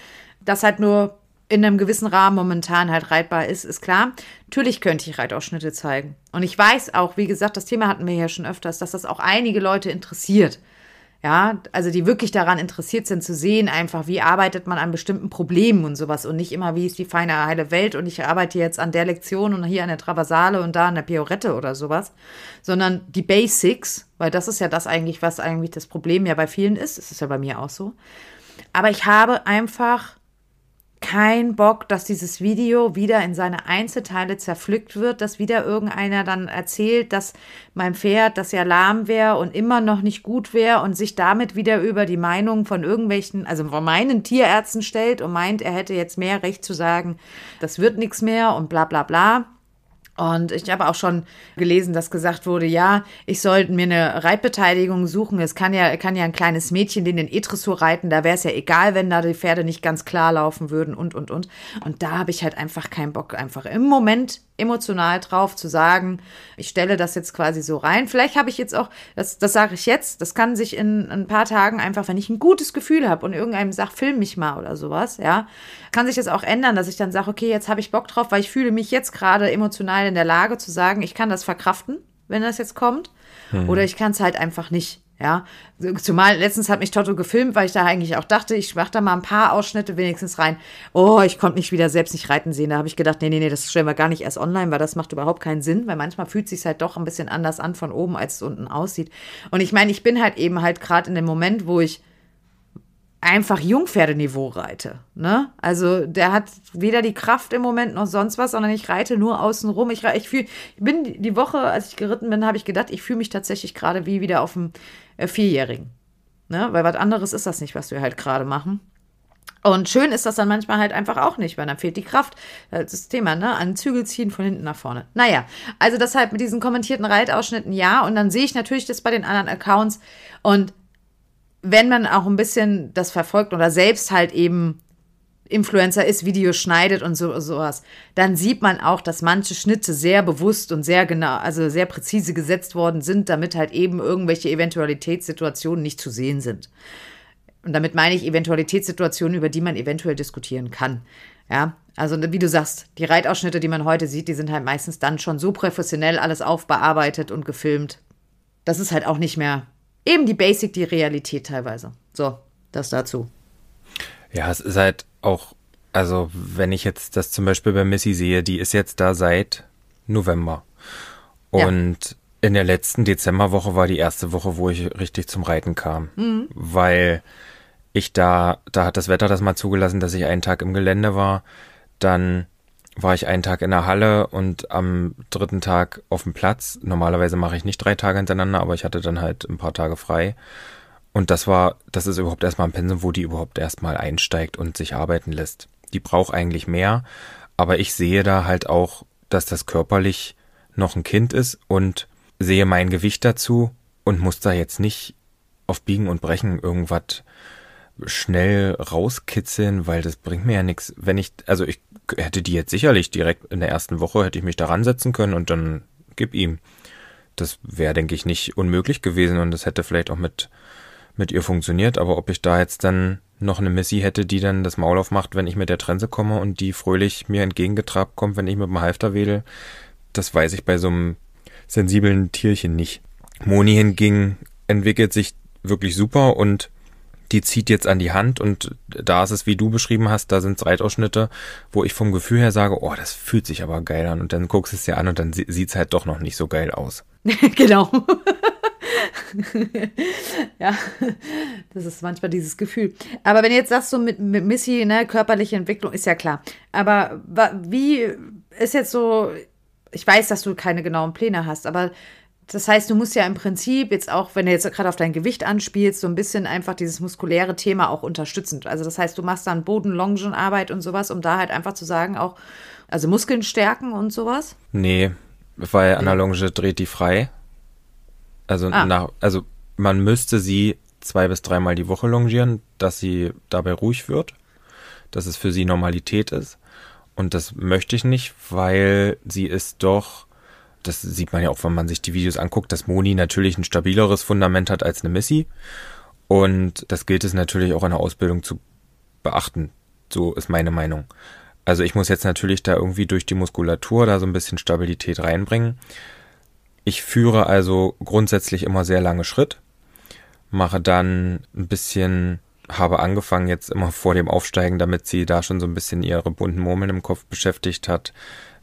das halt nur in einem gewissen Rahmen momentan halt reitbar ist, ist klar. Natürlich könnte ich Reitausschnitte zeigen. Und ich weiß auch, wie gesagt, das Thema hatten wir ja schon öfters, dass das auch einige Leute interessiert. Ja, also die wirklich daran interessiert sind zu sehen, einfach wie arbeitet man an bestimmten Problemen und sowas und nicht immer, wie ist die feine heile Welt und ich arbeite jetzt an der Lektion und hier an der Traversale und da an der Piorette oder sowas, sondern die Basics, weil das ist ja das eigentlich, was eigentlich das Problem ja bei vielen ist, es ist ja bei mir auch so. Aber ich habe einfach kein Bock, dass dieses Video wieder in seine Einzelteile zerpflückt wird, dass wieder irgendeiner dann erzählt, dass mein Pferd, das ja lahm wäre und immer noch nicht gut wäre und sich damit wieder über die Meinung von irgendwelchen, also von meinen Tierärzten stellt und meint, er hätte jetzt mehr Recht zu sagen, das wird nichts mehr und bla bla bla. Und ich habe auch schon gelesen, dass gesagt wurde, ja, ich sollte mir eine Reitbeteiligung suchen. Es kann ja, kann ja ein kleines Mädchen den E-Dressur reiten. Da wäre es ja egal, wenn da die Pferde nicht ganz klar laufen würden und, und, und. Und da habe ich halt einfach keinen Bock, einfach im Moment emotional drauf zu sagen, ich stelle das jetzt quasi so rein. Vielleicht habe ich jetzt auch, das, das sage ich jetzt, das kann sich in, ein paar Tagen einfach, wenn ich ein gutes Gefühl habe und irgendeinem sagt, film mich mal oder sowas, ja, kann sich das auch ändern, dass ich dann sage, okay, jetzt habe ich Bock drauf, weil ich fühle mich jetzt gerade emotional in der Lage zu sagen, ich kann das verkraften, wenn das jetzt kommt. Mhm. Oder ich kann es halt einfach nicht. Ja, zumal letztens hat mich Toto gefilmt, weil ich da eigentlich auch dachte, ich mache da mal ein paar Ausschnitte wenigstens rein. Oh, ich konnte mich wieder selbst nicht reiten sehen. Da habe ich gedacht, nee, nee, nee, das stellen wir gar nicht erst online, weil das macht überhaupt keinen Sinn, weil manchmal fühlt sich halt doch ein bisschen anders an von oben, als es unten aussieht. Und ich meine, ich bin halt eben halt gerade in dem Moment, wo ich einfach Jungpferdeniveau reite. Ne? Also der hat weder die Kraft im Moment noch sonst was, sondern ich reite nur außen rum. Ich, ich, ich bin die Woche, als ich geritten bin, habe ich gedacht, ich fühle mich tatsächlich gerade wie wieder auf dem äh, Vierjährigen. Ne? Weil was anderes ist das nicht, was wir halt gerade machen. Und schön ist das dann manchmal halt einfach auch nicht, weil dann fehlt die Kraft. Das ist das Thema, ne? An Zügel ziehen von hinten nach vorne. Naja, also deshalb mit diesen kommentierten Reitausschnitten ja. Und dann sehe ich natürlich das bei den anderen Accounts. Und wenn man auch ein bisschen das verfolgt oder selbst halt eben Influencer ist, Videos schneidet und so, sowas, dann sieht man auch, dass manche Schnitte sehr bewusst und sehr genau, also sehr präzise gesetzt worden sind, damit halt eben irgendwelche Eventualitätssituationen nicht zu sehen sind. Und damit meine ich Eventualitätssituationen, über die man eventuell diskutieren kann. Ja, also wie du sagst, die Reitausschnitte, die man heute sieht, die sind halt meistens dann schon so professionell alles aufbearbeitet und gefilmt. Das ist halt auch nicht mehr eben die Basic, die Realität teilweise. So, das dazu. Ja, es ist halt auch, also wenn ich jetzt das zum Beispiel bei Missy sehe, die ist jetzt da seit November. Und ja. In der letzten Dezemberwoche war die erste Woche, wo ich richtig zum Reiten kam, mhm. weil ich da, da hat das Wetter das mal zugelassen, dass ich einen Tag im Gelände war. Dann war ich einen Tag in der Halle und am dritten Tag auf dem Platz. Normalerweise mache ich nicht drei Tage hintereinander, aber ich hatte dann halt ein paar Tage frei. Und das war, das ist überhaupt erstmal ein Pensum, wo die überhaupt erstmal einsteigt und sich arbeiten lässt. Die braucht eigentlich mehr, aber ich sehe da halt auch, dass das körperlich noch ein Kind ist und sehe mein Gewicht dazu und muss da jetzt nicht auf Biegen und Brechen irgendwas schnell rauskitzeln, weil das bringt mir ja nichts. Wenn ich, also ich hätte die jetzt sicherlich direkt in der ersten Woche hätte ich mich da ransetzen können und dann gib ihm. Das wäre, denke ich, nicht unmöglich gewesen und das hätte vielleicht auch mit, mit ihr funktioniert, aber ob ich da jetzt dann noch eine Missy hätte, die dann das Maul aufmacht, wenn ich mit der Trense komme und die fröhlich mir entgegengetrabt kommt, wenn ich mit dem Halfter wedel, das weiß ich bei so einem sensiblen Tierchen nicht. Moni hingegen entwickelt sich wirklich super und die zieht jetzt an die Hand und da ist es, wie du beschrieben hast, da sind Reitausschnitte, wo ich vom Gefühl her sage, oh, das fühlt sich aber geil an und dann guckst du es dir an und dann sieht es halt doch noch nicht so geil aus. genau. ja, das ist manchmal dieses Gefühl. Aber wenn du jetzt sagst, so mit, mit Missy, ne, körperliche Entwicklung, ist ja klar. Aber wie ist jetzt so, ich weiß, dass du keine genauen Pläne hast, aber das heißt, du musst ja im Prinzip jetzt auch, wenn du jetzt gerade auf dein Gewicht anspielst, so ein bisschen einfach dieses muskuläre Thema auch unterstützend. Also das heißt, du machst dann Boden-Longenarbeit und sowas, um da halt einfach zu sagen, auch, also Muskeln stärken und sowas? Nee, weil an der Longe dreht die frei. Also, ah. nach, also man müsste sie zwei bis dreimal die Woche longieren, dass sie dabei ruhig wird, dass es für sie Normalität ist. Und das möchte ich nicht, weil sie ist doch das sieht man ja auch, wenn man sich die Videos anguckt, dass Moni natürlich ein stabileres Fundament hat als eine Missy. Und das gilt es natürlich auch in der Ausbildung zu beachten. So ist meine Meinung. Also ich muss jetzt natürlich da irgendwie durch die Muskulatur da so ein bisschen Stabilität reinbringen. Ich führe also grundsätzlich immer sehr lange Schritt, mache dann ein bisschen, habe angefangen jetzt immer vor dem Aufsteigen, damit sie da schon so ein bisschen ihre bunten Murmeln im Kopf beschäftigt hat,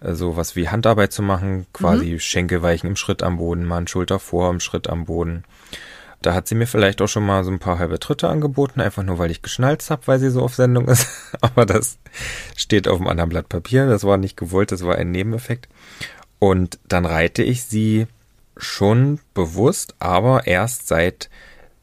so was wie Handarbeit zu machen, quasi mhm. Schenkelweichen im Schritt am Boden, mal ein Schulter vor im Schritt am Boden. Da hat sie mir vielleicht auch schon mal so ein paar halbe Tritte angeboten, einfach nur weil ich geschnalzt habe, weil sie so auf Sendung ist. Aber das steht auf einem anderen Blatt Papier. Das war nicht gewollt, das war ein Nebeneffekt. Und dann reite ich sie schon bewusst, aber erst seit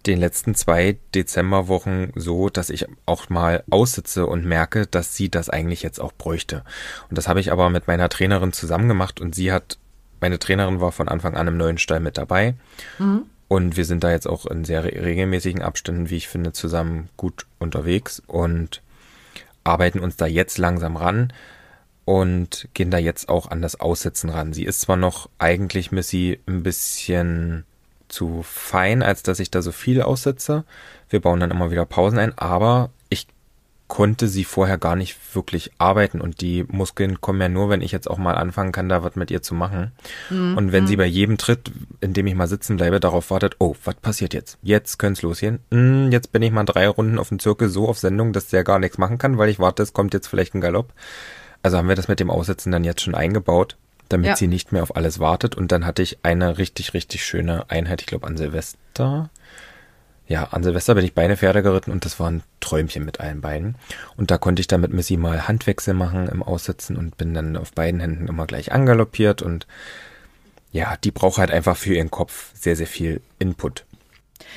den letzten zwei Dezemberwochen so, dass ich auch mal aussitze und merke, dass sie das eigentlich jetzt auch bräuchte. Und das habe ich aber mit meiner Trainerin zusammen gemacht und sie hat, meine Trainerin war von Anfang an im neuen Stall mit dabei. Mhm. Und wir sind da jetzt auch in sehr regelmäßigen Abständen, wie ich finde, zusammen gut unterwegs und arbeiten uns da jetzt langsam ran und gehen da jetzt auch an das Aussitzen ran. Sie ist zwar noch eigentlich Missy ein bisschen zu fein, als dass ich da so viel aussetze. Wir bauen dann immer wieder Pausen ein, aber ich konnte sie vorher gar nicht wirklich arbeiten und die Muskeln kommen ja nur, wenn ich jetzt auch mal anfangen kann, da was mit ihr zu machen. Mhm. Und wenn sie mhm. bei jedem Tritt, in dem ich mal sitzen bleibe, darauf wartet, oh, was passiert jetzt? Jetzt könnte es losgehen. Hm, jetzt bin ich mal drei Runden auf dem Zirkel so auf Sendung, dass der gar nichts machen kann, weil ich warte, es kommt jetzt vielleicht ein Galopp. Also haben wir das mit dem Aussitzen dann jetzt schon eingebaut damit ja. sie nicht mehr auf alles wartet. Und dann hatte ich eine richtig, richtig schöne Einheit, ich glaube an Silvester. Ja, an Silvester bin ich Beine Pferde geritten und das war ein Träumchen mit allen beiden. Und da konnte ich dann mit Missy mal Handwechsel machen im Aussitzen und bin dann auf beiden Händen immer gleich angaloppiert und ja, die braucht halt einfach für ihren Kopf sehr, sehr viel Input.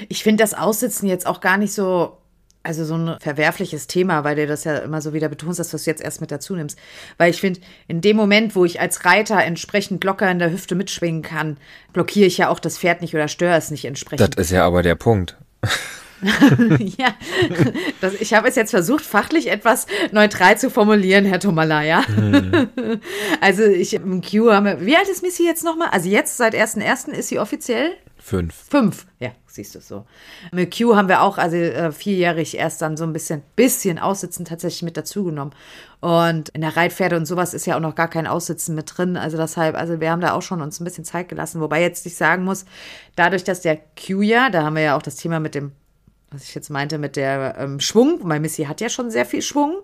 Ich finde das Aussitzen jetzt auch gar nicht so also so ein verwerfliches Thema, weil du das ja immer so wieder betonst, dass du es jetzt erst mit dazu nimmst. Weil ich finde, in dem Moment, wo ich als Reiter entsprechend locker in der Hüfte mitschwingen kann, blockiere ich ja auch das Pferd nicht oder störe es nicht entsprechend. Das ist ja aber der Punkt. ja, das, ich habe es jetzt versucht, fachlich etwas neutral zu formulieren, Herr Tomala, ja. Mhm. Also ich im Q haben wir, wie alt ist Missy jetzt nochmal? Also jetzt seit 1.1. ist sie offiziell? Fünf. Fünf, ja, siehst du so. Mit Q haben wir auch, also äh, vierjährig erst dann so ein bisschen, bisschen Aussitzen tatsächlich mit dazugenommen. Und in der Reitpferde und sowas ist ja auch noch gar kein Aussitzen mit drin. Also deshalb, also wir haben da auch schon uns ein bisschen Zeit gelassen. Wobei jetzt ich sagen muss, dadurch, dass der Q ja, da haben wir ja auch das Thema mit dem, was ich jetzt meinte, mit der ähm, Schwung, weil Missy hat ja schon sehr viel Schwung,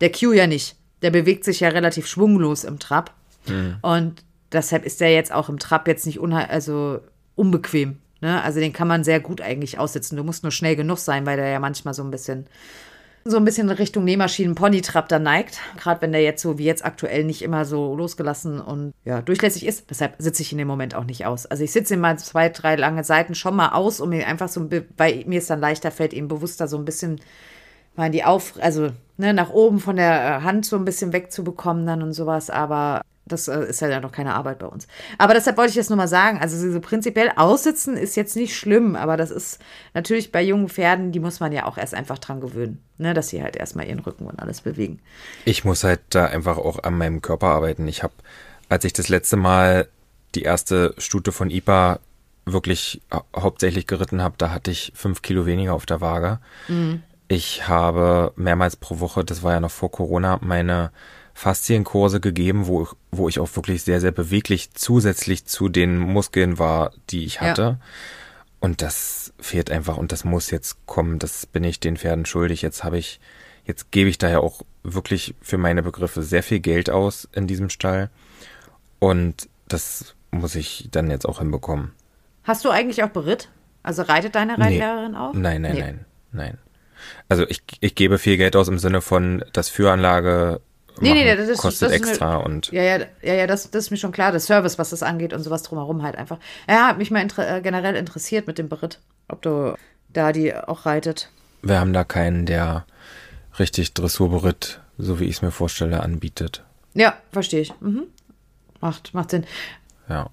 der Q ja nicht. Der bewegt sich ja relativ schwunglos im Trab. Mhm. Und deshalb ist der jetzt auch im Trab jetzt nicht unhe also unbequem. Ne? Also den kann man sehr gut eigentlich aussitzen. Du musst nur schnell genug sein, weil der ja manchmal so ein bisschen so ein bisschen Richtung Nähmaschinen-Pony-Trab da neigt. Gerade wenn der jetzt so wie jetzt aktuell nicht immer so losgelassen und ja, durchlässig ist. Deshalb sitze ich in dem Moment auch nicht aus. Also ich sitze ihn mal zwei, drei lange Seiten schon mal aus, um mir einfach so, weil mir es dann leichter fällt, eben bewusster so ein bisschen mal die Auf, also ne, nach oben von der Hand so ein bisschen wegzubekommen dann und sowas. Aber das äh, ist ja noch keine Arbeit bei uns. Aber deshalb wollte ich das nur mal sagen. Also so prinzipiell aussitzen ist jetzt nicht schlimm, aber das ist natürlich bei jungen Pferden, die muss man ja auch erst einfach dran gewöhnen, ne, dass sie halt erstmal ihren Rücken und alles bewegen. Ich muss halt da einfach auch an meinem Körper arbeiten. Ich habe, als ich das letzte Mal die erste Stute von IPA wirklich hauptsächlich geritten habe, da hatte ich fünf Kilo weniger auf der Waage. Mhm. Ich habe mehrmals pro Woche, das war ja noch vor Corona, meine Faszienkurse gegeben, wo ich, wo ich auch wirklich sehr, sehr beweglich zusätzlich zu den Muskeln war, die ich hatte. Ja. Und das fehlt einfach und das muss jetzt kommen. Das bin ich den Pferden schuldig. Jetzt habe ich, jetzt gebe ich da ja auch wirklich für meine Begriffe sehr viel Geld aus in diesem Stall. Und das muss ich dann jetzt auch hinbekommen. Hast du eigentlich auch Beritt? Also reitet deine Reitlehrerin nee. auch? Nein, nein, nee. nein, nein. Also ich, ich gebe viel Geld aus im Sinne von, dass Führanlage Nee, machen, nee, das, kostet das extra mir, und. Ja, ja, ja, ja das, das ist mir schon klar. Das Service, was das angeht und sowas drumherum halt einfach. Ja, hat mich mal inter äh, generell interessiert mit dem Beritt, ob du da die auch reitet. Wir haben da keinen, der richtig Dressurberitt, so wie ich es mir vorstelle, anbietet. Ja, verstehe ich. Mhm. Macht, macht Sinn. Ja.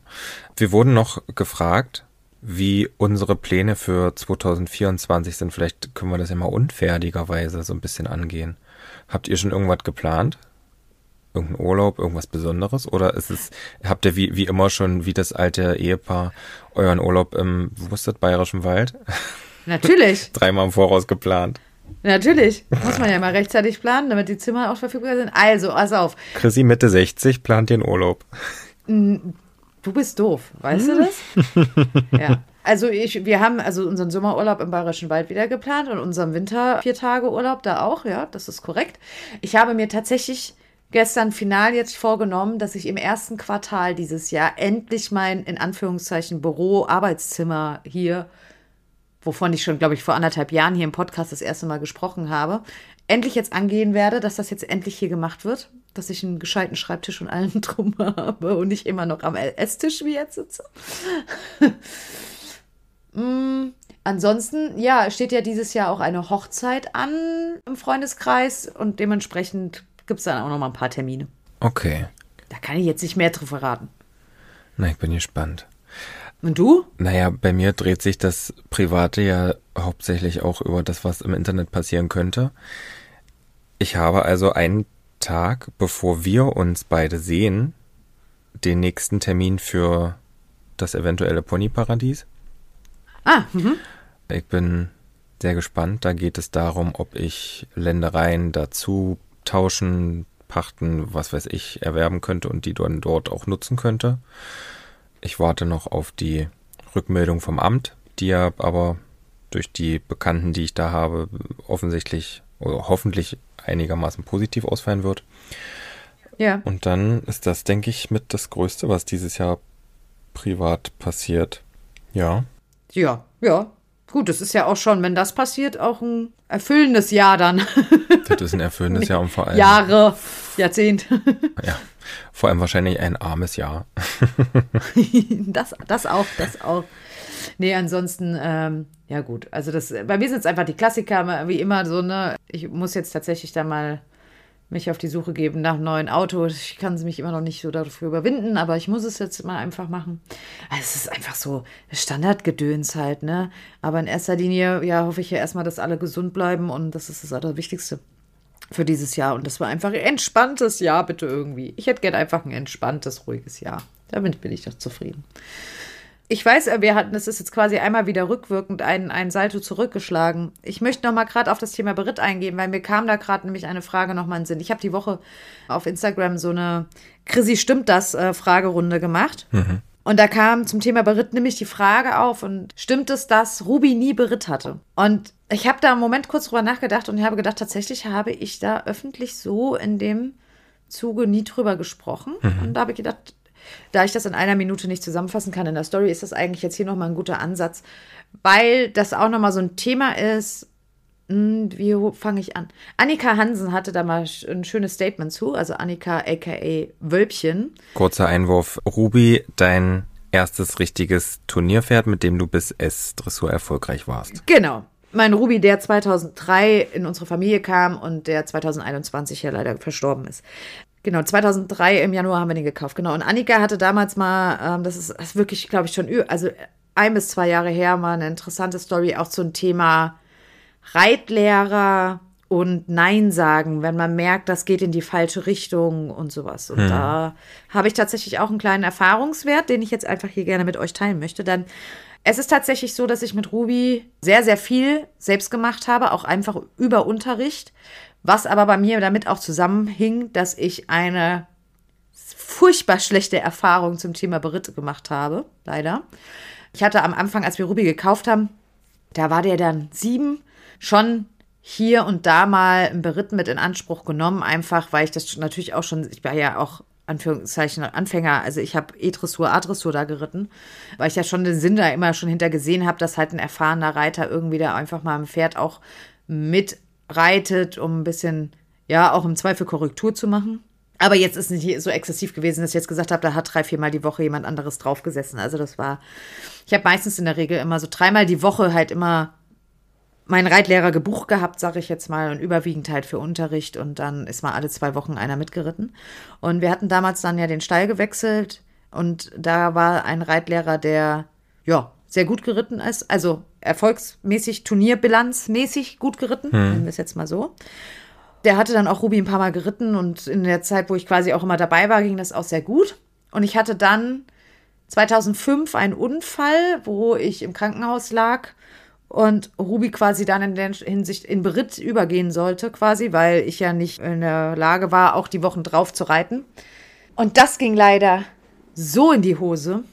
Wir wurden noch gefragt, wie unsere Pläne für 2024 sind. Vielleicht können wir das ja mal unfertigerweise so ein bisschen angehen. Habt ihr schon irgendwas geplant? Irgendein Urlaub, irgendwas Besonderes? Oder ist es, habt ihr wie, wie immer schon, wie das alte Ehepaar, euren Urlaub im, wo ist das, Bayerischen Wald? Natürlich. Dreimal im Voraus geplant. Natürlich. Muss man ja mal rechtzeitig planen, damit die Zimmer auch verfügbar sind. Also, pass auf. Chrissy Mitte 60 plant den Urlaub. Du bist doof, weißt du das? ja. Also ich, wir haben also unseren Sommerurlaub im Bayerischen Wald wieder geplant und unseren Winter vier Tage Urlaub da auch, ja, das ist korrekt. Ich habe mir tatsächlich gestern final jetzt vorgenommen, dass ich im ersten Quartal dieses Jahr endlich mein, in Anführungszeichen, Büro, Arbeitszimmer hier, wovon ich schon, glaube ich, vor anderthalb Jahren hier im Podcast das erste Mal gesprochen habe, endlich jetzt angehen werde, dass das jetzt endlich hier gemacht wird, dass ich einen gescheiten Schreibtisch und allen drum habe und nicht immer noch am Esstisch wie jetzt sitze. mm, ansonsten, ja, steht ja dieses Jahr auch eine Hochzeit an im Freundeskreis und dementsprechend gibt es dann auch noch mal ein paar Termine. Okay. Da kann ich jetzt nicht mehr drüber verraten. Na, ich bin gespannt. Und du? Naja, bei mir dreht sich das Private ja hauptsächlich auch über das, was im Internet passieren könnte. Ich habe also einen Tag, bevor wir uns beide sehen, den nächsten Termin für das eventuelle Ponyparadies. Ah, mhm. Ich bin sehr gespannt. Da geht es darum, ob ich Ländereien dazu tauschen, pachten, was weiß ich, erwerben könnte und die dann dort auch nutzen könnte. Ich warte noch auf die Rückmeldung vom Amt, die ja aber durch die Bekannten, die ich da habe, offensichtlich oder hoffentlich einigermaßen positiv ausfallen wird. Ja. Und dann ist das, denke ich, mit das Größte, was dieses Jahr privat passiert. Ja. Ja, ja. Gut, es ist ja auch schon, wenn das passiert, auch ein erfüllendes Jahr dann. Das ist ein erfüllendes Jahr und vor allem. Jahre, Jahrzehnt. Ja, vor allem wahrscheinlich ein armes Jahr. Das, das auch, das auch. Nee, ansonsten, ähm, ja gut. Also das, bei mir sind es einfach die Klassiker, wie immer so, ne? Ich muss jetzt tatsächlich da mal mich auf die Suche geben nach einem neuen Auto. Ich kann mich immer noch nicht so dafür überwinden, aber ich muss es jetzt mal einfach machen. Also es ist einfach so Standardgedöns halt, ne? Aber in erster Linie, ja, hoffe ich ja erstmal, dass alle gesund bleiben und das ist das Allerwichtigste für dieses Jahr. Und das war einfach ein entspanntes Jahr, bitte irgendwie. Ich hätte gern einfach ein entspanntes, ruhiges Jahr. Damit bin ich doch zufrieden ich weiß, äh, wir hatten, es ist jetzt quasi einmal wieder rückwirkend ein, ein Salto zurückgeschlagen. Ich möchte noch mal gerade auf das Thema Beritt eingehen, weil mir kam da gerade nämlich eine Frage noch mal in den Sinn. Ich habe die Woche auf Instagram so eine Chrissy, stimmt das? Äh, Fragerunde gemacht. Mhm. Und da kam zum Thema Beritt nämlich die Frage auf und stimmt es, dass Ruby nie Beritt hatte? Und ich habe da einen Moment kurz drüber nachgedacht und habe gedacht, tatsächlich habe ich da öffentlich so in dem Zuge nie drüber gesprochen. Mhm. Und da habe ich gedacht, Da ich das in einer Minute nicht zusammenfassen kann in der Story, ist das eigentlich jetzt hier nochmal ein guter Ansatz, weil das auch nochmal so ein Thema ist. Hm, wie fange ich an? Annika Hansen hatte da mal ein schönes Statement zu, also Annika aka Wölbchen. Kurzer Einwurf. Ruby, dein erstes richtiges Turnierpferd, mit dem du bis S-Dressur erfolgreich warst. Genau. Mein Ruby, der 2003 in unsere Familie kam und der 2021 ja leider verstorben ist. Genau, 2003 im Januar haben wir den gekauft. Genau. Und Annika hatte damals mal, ähm, das, ist, das ist wirklich, glaube ich, schon, also ein bis zwei Jahre her, mal eine interessante Story auch zum Thema Reitlehrer und Nein sagen, wenn man merkt, das geht in die falsche Richtung und sowas. Und hm. da habe ich tatsächlich auch einen kleinen Erfahrungswert, den ich jetzt einfach hier gerne mit euch teilen möchte. Dann es ist tatsächlich so, dass ich mit Ruby sehr, sehr viel selbst gemacht habe, auch einfach über Unterricht, was aber bei mir damit auch zusammenhing, dass ich eine furchtbar schlechte Erfahrung zum Thema Beritte gemacht habe, leider. Ich hatte am Anfang, als wir Ruby gekauft haben, da war der dann sieben, schon hier und da mal ein Beritt mit in Anspruch genommen, einfach weil ich das natürlich auch schon, ich war ja auch Anführungszeichen Anfänger, also ich habe E-Dressur, A-Dressur da geritten, weil ich ja schon den Sinn da immer schon hinter gesehen habe, dass halt ein erfahrener Reiter irgendwie da einfach mal am Pferd auch mitreitet, um ein bisschen, ja, auch im Zweifel Korrektur zu machen. Aber jetzt ist es nicht so exzessiv gewesen, dass ich jetzt gesagt habe, da hat drei, viermal die Woche jemand anderes draufgesessen. Also das war, ich habe meistens in der Regel immer so dreimal die Woche halt immer meinen Reitlehrer gebucht gehabt, sage ich jetzt mal, und überwiegend halt für Unterricht. Und dann ist mal alle zwei Wochen einer mitgeritten. Und wir hatten damals dann ja den Stall gewechselt. Und da war ein Reitlehrer, der, ja, sehr gut geritten ist. Also erfolgsmäßig, turnierbilanzmäßig gut geritten, hm. nennen wir es jetzt mal so. Der hatte dann auch Ruby ein paar Mal geritten und in der Zeit, wo ich quasi auch immer dabei war, ging das auch sehr gut. Und ich hatte dann 2005 einen Unfall, wo ich im Krankenhaus lag und Ruby quasi dann in der Hinsicht in Beritt übergehen sollte, quasi, weil ich ja nicht in der Lage war, auch die Wochen drauf zu reiten. Und das ging leider so in die Hose,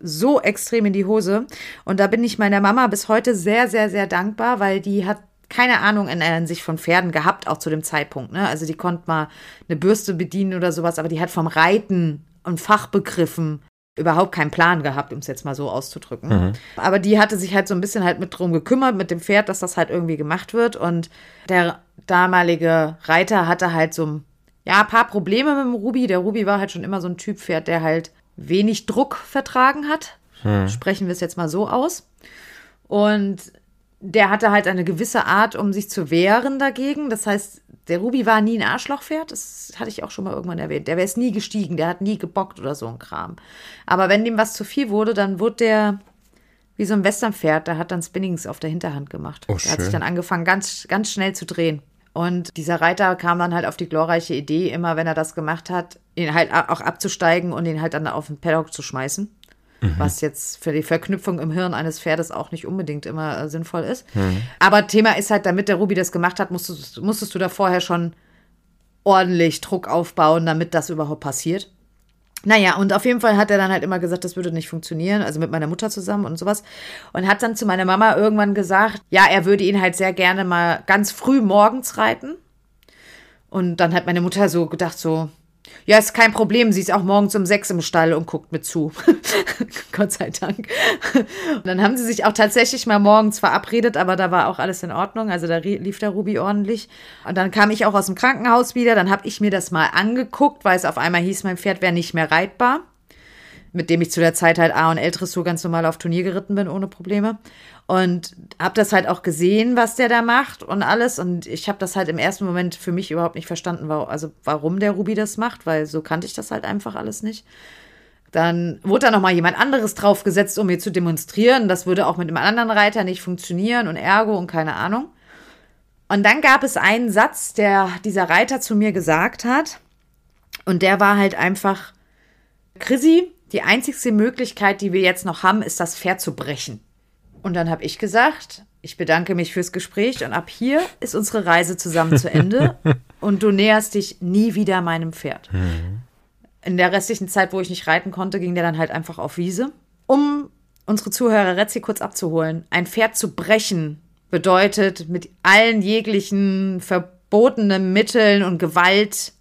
so extrem in die Hose. Und da bin ich meiner Mama bis heute sehr, sehr, sehr dankbar, weil die hat keine Ahnung in der Hinsicht von Pferden gehabt, auch zu dem Zeitpunkt. Ne? Also die konnte mal eine Bürste bedienen oder sowas, aber die hat vom Reiten und Fachbegriffen überhaupt keinen Plan gehabt, um es jetzt mal so auszudrücken. Mhm. Aber die hatte sich halt so ein bisschen halt mit drum gekümmert, mit dem Pferd, dass das halt irgendwie gemacht wird. Und der damalige Reiter hatte halt so ja, ein paar Probleme mit dem Ruby. Der Ruby war halt schon immer so ein Typ Pferd, der halt wenig Druck vertragen hat. Mhm. Sprechen wir es jetzt mal so aus. Und der hatte halt eine gewisse Art, um sich zu wehren dagegen. Das heißt, der Ruby war nie ein Arschlochpferd, das hatte ich auch schon mal irgendwann erwähnt. Der wäre es nie gestiegen, der hat nie gebockt oder so ein Kram. Aber wenn dem was zu viel wurde, dann wurde der wie so ein Westernpferd, der hat dann Spinnings auf der Hinterhand gemacht. Oh, der hat sich dann angefangen, ganz, ganz schnell zu drehen. Und dieser Reiter kam dann halt auf die glorreiche Idee, immer wenn er das gemacht hat, ihn halt auch abzusteigen und ihn halt dann auf den Paddock zu schmeißen. Mhm. Was jetzt für die Verknüpfung im Hirn eines Pferdes auch nicht unbedingt immer äh, sinnvoll ist. Mhm. Aber Thema ist halt, damit der Ruby das gemacht hat, musstest, musstest du da vorher schon ordentlich Druck aufbauen, damit das überhaupt passiert. Naja, und auf jeden Fall hat er dann halt immer gesagt, das würde nicht funktionieren, also mit meiner Mutter zusammen und sowas. Und hat dann zu meiner Mama irgendwann gesagt, ja, er würde ihn halt sehr gerne mal ganz früh morgens reiten. Und dann hat meine Mutter so gedacht, so, ja, ist kein Problem. Sie ist auch morgens um sechs im Stall und guckt mit zu. Gott sei Dank. Und dann haben sie sich auch tatsächlich mal morgens verabredet, aber da war auch alles in Ordnung. Also da lief der Ruby ordentlich. Und dann kam ich auch aus dem Krankenhaus wieder. Dann habe ich mir das mal angeguckt, weil es auf einmal hieß, mein Pferd wäre nicht mehr reitbar. Mit dem ich zu der Zeit halt A- und L-Dressur ganz normal auf Turnier geritten bin, ohne Probleme. Und habe das halt auch gesehen, was der da macht und alles. Und ich habe das halt im ersten Moment für mich überhaupt nicht verstanden, warum, also warum der Ruby das macht, weil so kannte ich das halt einfach alles nicht. Dann wurde da nochmal jemand anderes draufgesetzt, um mir zu demonstrieren. Das würde auch mit einem anderen Reiter nicht funktionieren und Ergo und keine Ahnung. Und dann gab es einen Satz, der dieser Reiter zu mir gesagt hat. Und der war halt einfach, Chrissy, die einzigste Möglichkeit, die wir jetzt noch haben, ist das Pferd zu brechen. Und dann habe ich gesagt, ich bedanke mich fürs Gespräch und ab hier ist unsere Reise zusammen zu Ende und du näherst dich nie wieder meinem Pferd. Mhm. In der restlichen Zeit, wo ich nicht reiten konnte, ging der dann halt einfach auf Wiese. Um unsere Zuhörer Retzi kurz abzuholen, ein Pferd zu brechen bedeutet mit allen jeglichen verbotenen Mitteln und Gewalt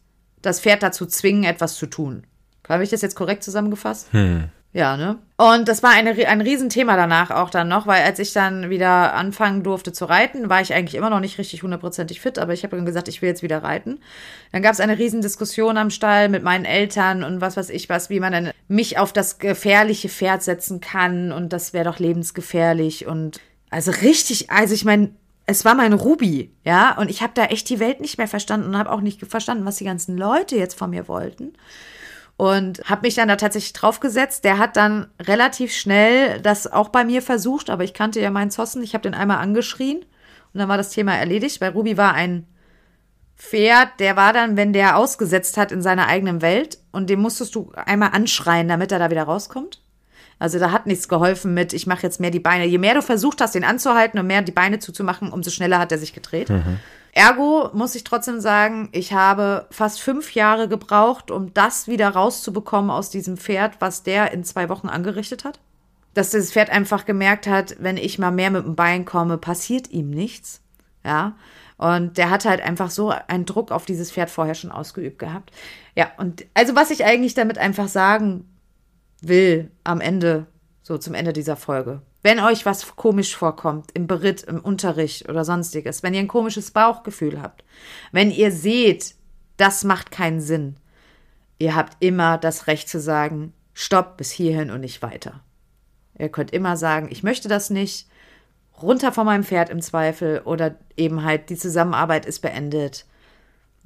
das Pferd dazu zwingen, etwas zu tun Habe ich das jetzt korrekt zusammengefasst? Hm. Ja, ne? Und das war eine, ein Riesenthema danach auch dann noch, weil als ich dann wieder anfangen durfte zu reiten, war ich eigentlich immer noch nicht richtig hundertprozentig fit, aber ich habe dann gesagt, ich will jetzt wieder reiten. Dann gab es eine Riesendiskussion am Stall mit meinen Eltern und was weiß ich was, wie man dann mich auf das gefährliche Pferd setzen kann und das wäre doch lebensgefährlich und also richtig, also ich meine, es war mein Ruby, ja, und ich habe da echt die Welt nicht mehr verstanden und habe auch nicht verstanden, was die ganzen Leute jetzt von mir wollten. Und habe mich dann da tatsächlich draufgesetzt. Der hat dann relativ schnell das auch bei mir versucht, aber ich kannte ja meinen Zossen. Ich habe den einmal angeschrien und dann war das Thema erledigt, weil Ruby war ein Pferd, der war dann, wenn der ausgesetzt hat in seiner eigenen Welt und den musstest du einmal anschreien, damit er da wieder rauskommt. Also da hat nichts geholfen mit, ich mache jetzt mehr die Beine. Je mehr du versucht hast, den anzuhalten und mehr die Beine zuzumachen, umso schneller hat er sich gedreht. Mhm. Ergo muss ich trotzdem sagen, ich habe fast fünf Jahre gebraucht, um das wieder rauszubekommen aus diesem Pferd, was der in zwei Wochen angerichtet hat. Dass das Pferd einfach gemerkt hat, wenn ich mal mehr mit dem Bein komme, passiert ihm nichts. Ja. Und der hat halt einfach so einen Druck auf dieses Pferd vorher schon ausgeübt gehabt. Ja, und also was ich eigentlich damit einfach sagen will am Ende, so zum Ende dieser Folge. Wenn euch was komisch vorkommt im Beritt, im Unterricht oder sonstiges, wenn ihr ein komisches Bauchgefühl habt, wenn ihr seht, das macht keinen Sinn, ihr habt immer das Recht zu sagen, stopp bis hierhin und nicht weiter. Ihr könnt immer sagen, ich möchte das nicht, runter von meinem Pferd im Zweifel oder eben halt die Zusammenarbeit ist beendet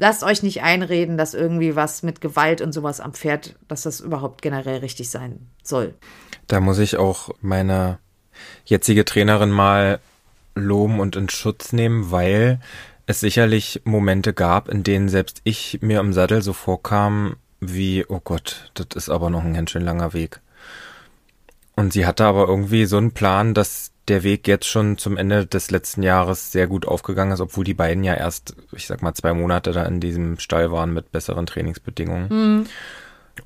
lasst euch nicht einreden, dass irgendwie was mit Gewalt und sowas am Pferd, dass das überhaupt generell richtig sein soll. Da muss ich auch meine jetzige Trainerin mal loben und in Schutz nehmen, weil es sicherlich Momente gab, in denen selbst ich mir im Sattel so vorkam, wie, oh Gott, das ist aber noch ein ganz schön langer Weg. Und sie hatte aber irgendwie so einen Plan, dass der Weg jetzt schon zum Ende des letzten Jahres sehr gut aufgegangen ist, obwohl die beiden ja erst, ich sag mal, zwei Monate da in diesem Stall waren mit besseren Trainingsbedingungen. Mhm.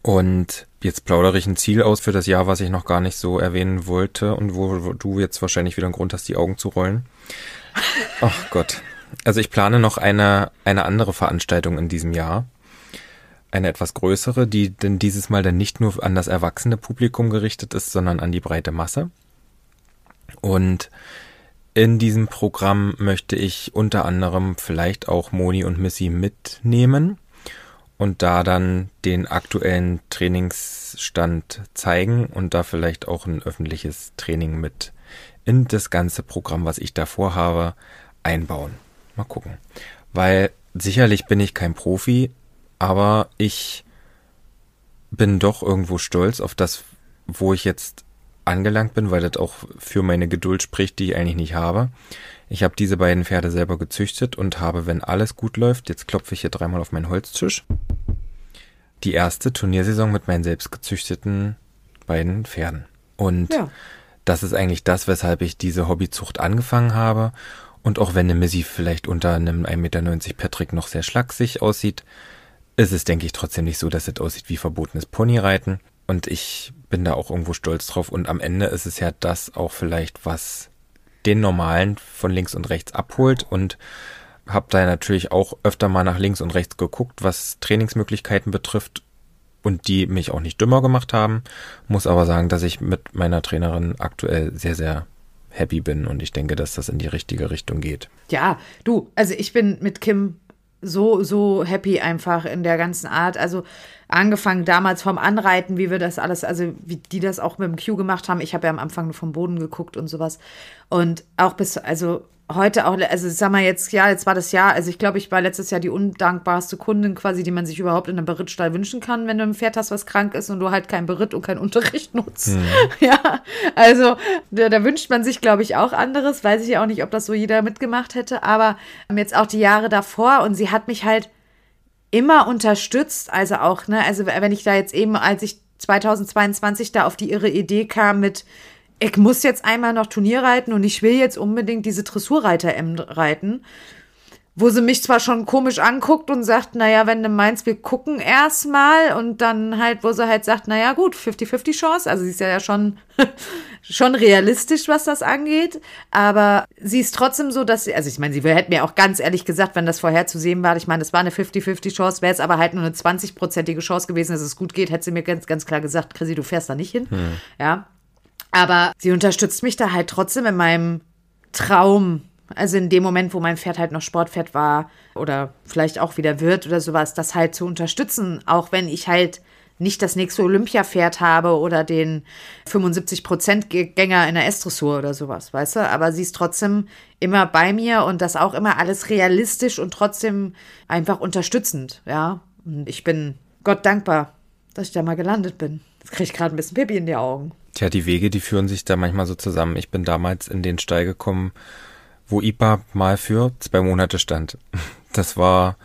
Und jetzt plaudere ich ein Ziel aus für das Jahr, was ich noch gar nicht so erwähnen wollte und wo, wo du jetzt wahrscheinlich wieder einen Grund hast, die Augen zu rollen. Ach Gott. Also ich plane noch eine, eine andere Veranstaltung in diesem Jahr. Eine etwas größere, die denn dieses Mal dann nicht nur an das erwachsene Publikum gerichtet ist, sondern an die breite Masse. Und in diesem Programm möchte ich unter anderem vielleicht auch Moni und Missy mitnehmen und da dann den aktuellen Trainingsstand zeigen und da vielleicht auch ein öffentliches Training mit in das ganze Programm, was ich davor habe, einbauen. Mal gucken. Weil sicherlich bin ich kein Profi, aber ich bin doch irgendwo stolz auf das, wo ich jetzt angelangt bin, weil das auch für meine Geduld spricht, die ich eigentlich nicht habe. Ich habe diese beiden Pferde selber gezüchtet und habe, wenn alles gut läuft, jetzt klopfe ich hier dreimal auf meinen Holztisch, die erste Turniersaison mit meinen selbst gezüchteten beiden Pferden. Und ja. das ist eigentlich das, weshalb ich diese Hobbyzucht angefangen habe. Und auch wenn eine Missy vielleicht unter einem 1,90 Meter Patrick noch sehr schlaksig aussieht, ist es, denke ich, trotzdem nicht so, dass es aussieht wie verbotenes Ponyreiten. Und ich bin da auch irgendwo stolz drauf. Und am Ende ist es ja das auch vielleicht, was den Normalen von links und rechts abholt und habe da natürlich auch öfter mal nach links und rechts geguckt, was Trainingsmöglichkeiten betrifft und die mich auch nicht dümmer gemacht haben. Muss aber sagen, dass ich mit meiner Trainerin aktuell sehr, sehr happy bin und ich denke, dass das in die richtige Richtung geht. Ja, du, also ich bin mit Kim so, so happy einfach in der ganzen Art. Also angefangen damals vom Anreiten, wie wir das alles, also wie die das auch mit dem Q gemacht haben. Ich habe ja am Anfang nur vom Boden geguckt und sowas. Und auch bis, also heute auch, also sag mal jetzt, ja, jetzt war das Jahr, also ich glaube, ich war letztes Jahr die undankbarste Kundin quasi, die man sich überhaupt in einem Berittstall wünschen kann, wenn du ein Pferd hast, was krank ist und du halt kein Beritt und kein Unterricht nutzt. Mhm. Ja, also da, da, wünscht man sich, glaube ich, auch anderes. Weiß ich ja auch nicht, ob das so jeder mitgemacht hätte, aber jetzt auch die Jahre davor und sie hat mich halt immer unterstützt, also auch, ne, also wenn ich da jetzt eben, als ich 2022 da auf die irre Idee kam mit, ich muss jetzt einmal noch Turnier reiten und ich will jetzt unbedingt diese Dressurreiter-M reiten. Wo sie mich zwar schon komisch anguckt und sagt, naja, wenn du meinst, wir gucken erstmal und dann halt, wo sie halt sagt, naja, gut, 50-50 Chance. Also sie ist ja schon, schon realistisch, was das angeht. Aber sie ist trotzdem so, dass sie, also ich meine, sie hätte mir auch ganz ehrlich gesagt, wenn das vorherzusehen war, ich meine, das war eine 50-50 Chance, wäre es aber halt nur eine 20-prozentige Chance gewesen, dass es gut geht, hätte sie mir ganz, ganz klar gesagt, Chrissy, du fährst da nicht hin. Hm. Ja. Aber sie unterstützt mich da halt trotzdem in meinem Traum also in dem Moment, wo mein Pferd halt noch Sportpferd war oder vielleicht auch wieder wird oder sowas, das halt zu unterstützen, auch wenn ich halt nicht das nächste Olympia-Pferd habe oder den 75%-Gänger in der S-Dressur oder sowas, weißt du? Aber sie ist trotzdem immer bei mir und das auch immer alles realistisch und trotzdem einfach unterstützend, ja? Und ich bin Gott dankbar, dass ich da mal gelandet bin. Jetzt kriege ich gerade ein bisschen Pipi in die Augen. Tja, die Wege, die führen sich da manchmal so zusammen. Ich bin damals in den Stall gekommen, wo IPA mal für zwei Monate stand. Das war,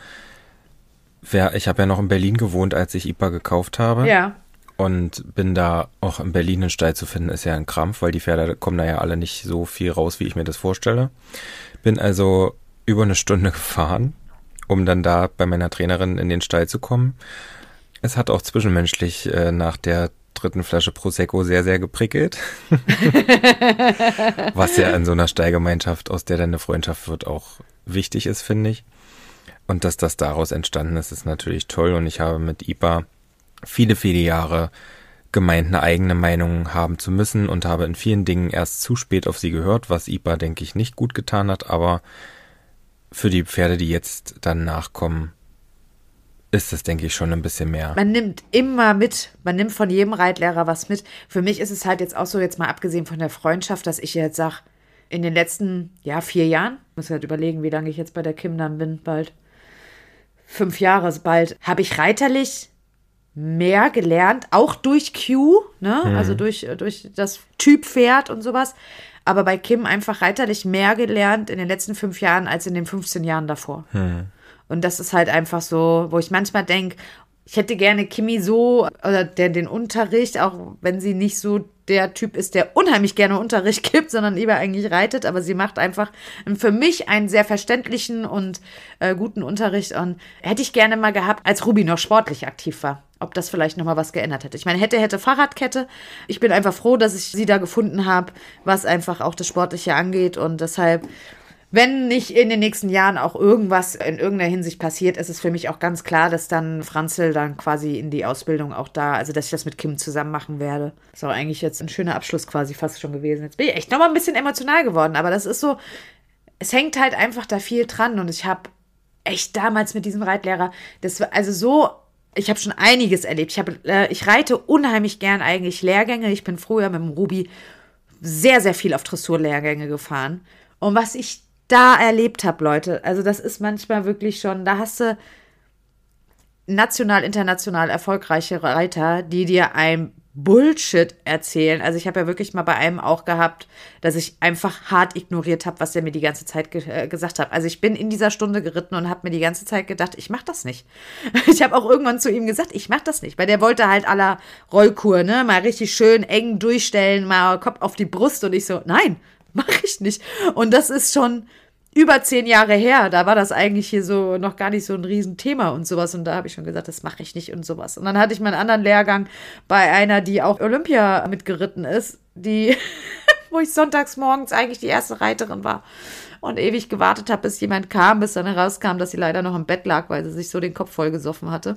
wer, ich habe ja noch in Berlin gewohnt, als ich IPA gekauft habe. Ja. Und bin da auch in Berlin einen Stall zu finden, ist ja ein Krampf, weil die Pferde kommen da ja alle nicht so viel raus, wie ich mir das vorstelle. Bin also über eine Stunde gefahren, um dann da bei meiner Trainerin in den Stall zu kommen. Es hat auch zwischenmenschlich äh, nach der dritten Flasche Prosecco sehr, sehr geprickelt. Was ja in so einer Steigemeinschaft, aus der dann eine Freundschaft wird, auch wichtig ist, finde ich. Und dass das daraus entstanden ist, ist natürlich toll. Und ich habe mit IPA viele, viele Jahre gemeint, eine eigene Meinung haben zu müssen und habe in vielen Dingen erst zu spät auf sie gehört, was IPA, denke ich, nicht gut getan hat. Aber für die Pferde, die jetzt dann nachkommen, ist es, denke ich, schon ein bisschen mehr. Man nimmt immer mit, man nimmt von jedem Reitlehrer was mit. Für mich ist es halt jetzt auch so, jetzt mal abgesehen von der Freundschaft, dass ich jetzt sage, in den letzten, ja, vier Jahren, muss halt überlegen, wie lange ich jetzt bei der Kim dann bin, bald fünf Jahre bald, habe ich reiterlich mehr gelernt, auch durch Q, ne, mhm. also durch, durch das Typ Pferd und sowas. Aber bei Kim einfach reiterlich mehr gelernt in den letzten fünf Jahren als in den 15 Jahren davor. Mhm. Und das ist halt einfach so, wo ich manchmal denke, ich hätte gerne Kimi so, oder der, den Unterricht, auch wenn sie nicht so der Typ ist, der unheimlich gerne Unterricht gibt, sondern lieber eigentlich reitet, aber sie macht einfach für mich einen sehr verständlichen und äh, guten Unterricht und hätte ich gerne mal gehabt, als Ruby noch sportlich aktiv war. Ob das vielleicht nochmal was geändert hätte. Ich meine, hätte, hätte Fahrradkette. Ich bin einfach froh, dass ich sie da gefunden habe, was einfach auch das Sportliche angeht und deshalb wenn nicht in den nächsten Jahren auch irgendwas in irgendeiner Hinsicht passiert, ist es für mich auch ganz klar, dass dann Franzl dann quasi in die Ausbildung auch da, also dass ich das mit Kim zusammen machen werde. Ist auch eigentlich jetzt ein schöner Abschluss quasi fast schon gewesen. Jetzt bin ich echt nochmal ein bisschen emotional geworden, aber das ist so, es hängt halt einfach da viel dran und ich habe echt damals mit diesem Reitlehrer, das war also so ich habe schon einiges erlebt. Ich, hab, äh, ich reite unheimlich gern eigentlich Lehrgänge. Ich bin früher mit dem Ruby sehr, sehr viel auf Dressurlehrgänge gefahren. Und was ich da erlebt habe, Leute. Also das ist manchmal wirklich schon, da hast du national, international erfolgreiche Reiter, die dir ein Bullshit erzählen. Also ich habe ja wirklich mal bei einem auch gehabt, dass ich einfach hart ignoriert habe, was er mir die ganze Zeit ge äh, gesagt hat. Also ich bin in dieser Stunde geritten und habe mir die ganze Zeit gedacht, ich mache das nicht. Ich habe auch irgendwann zu ihm gesagt, ich mache das nicht, weil der wollte halt aller Rollkur, ne, mal richtig schön eng durchstellen, mal Kopf auf die Brust und ich so, nein, mache ich nicht. Und das ist schon über zehn Jahre her. Da war das eigentlich hier so noch gar nicht so ein Riesenthema und sowas. Und da habe ich schon gesagt, das mache ich nicht und sowas. Und dann hatte ich meinen anderen Lehrgang bei einer, die auch Olympia mitgeritten ist, die, wo ich sonntags morgens eigentlich die erste Reiterin war und ewig gewartet habe, bis jemand kam, bis dann herauskam, dass sie leider noch im Bett lag, weil sie sich so den Kopf vollgesoffen hatte.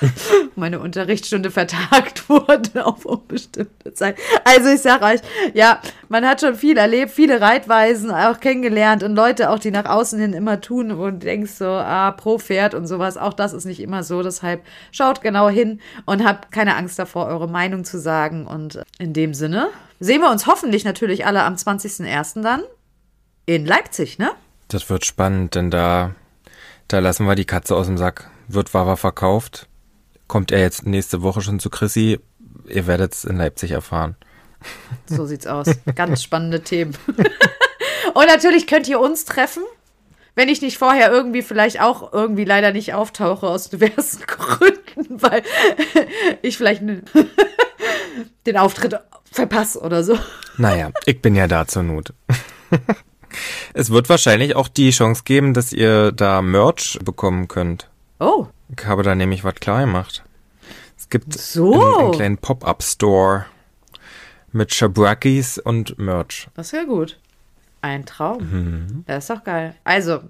Meine Unterrichtsstunde vertagt wurde auf unbestimmte Zeit. Also ich sage euch, ja, man hat schon viel erlebt, viele Reitweisen auch kennengelernt und Leute auch, die nach außen hin immer tun und denkst so, ah, pro Pferd und sowas. Auch das ist nicht immer so. Deshalb schaut genau hin und habt keine Angst davor, eure Meinung zu sagen. Und in dem Sinne sehen wir uns hoffentlich natürlich alle am 20.01. dann in Leipzig, ne? Das wird spannend, denn da, da lassen wir die Katze aus dem Sack. Wird Wawa verkauft? Kommt er jetzt nächste Woche schon zu Chrissy? Ihr werdet es in Leipzig erfahren. So sieht's aus. Ganz spannende Themen. Und natürlich könnt ihr uns treffen, wenn ich nicht vorher irgendwie vielleicht auch irgendwie leider nicht auftauche aus diversen Gründen, weil ich vielleicht den Auftritt verpasse oder so. Naja, ich bin ja da zur Not. Es wird wahrscheinlich auch die Chance geben, dass ihr da Merch bekommen könnt. Oh, Ich habe da nämlich was klar gemacht. Es gibt So. einen, einen kleinen Pop-Up-Store mit Shabrakis und Merch. das ist ja gut. Ein Traum. Mhm. Das ist doch geil. Also,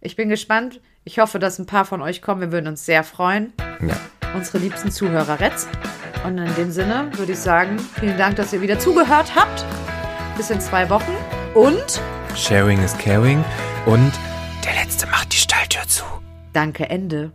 ich bin gespannt. Ich hoffe, dass ein paar von euch kommen. Wir würden uns sehr freuen. Ja. Unsere liebsten Zuhörer Retz. Und in dem Sinne würde ich sagen, vielen Dank, dass ihr wieder zugehört habt. Bis in zwei Wochen. Und Sharing is caring und der Letzte macht die Stalltür zu. danke, Ende.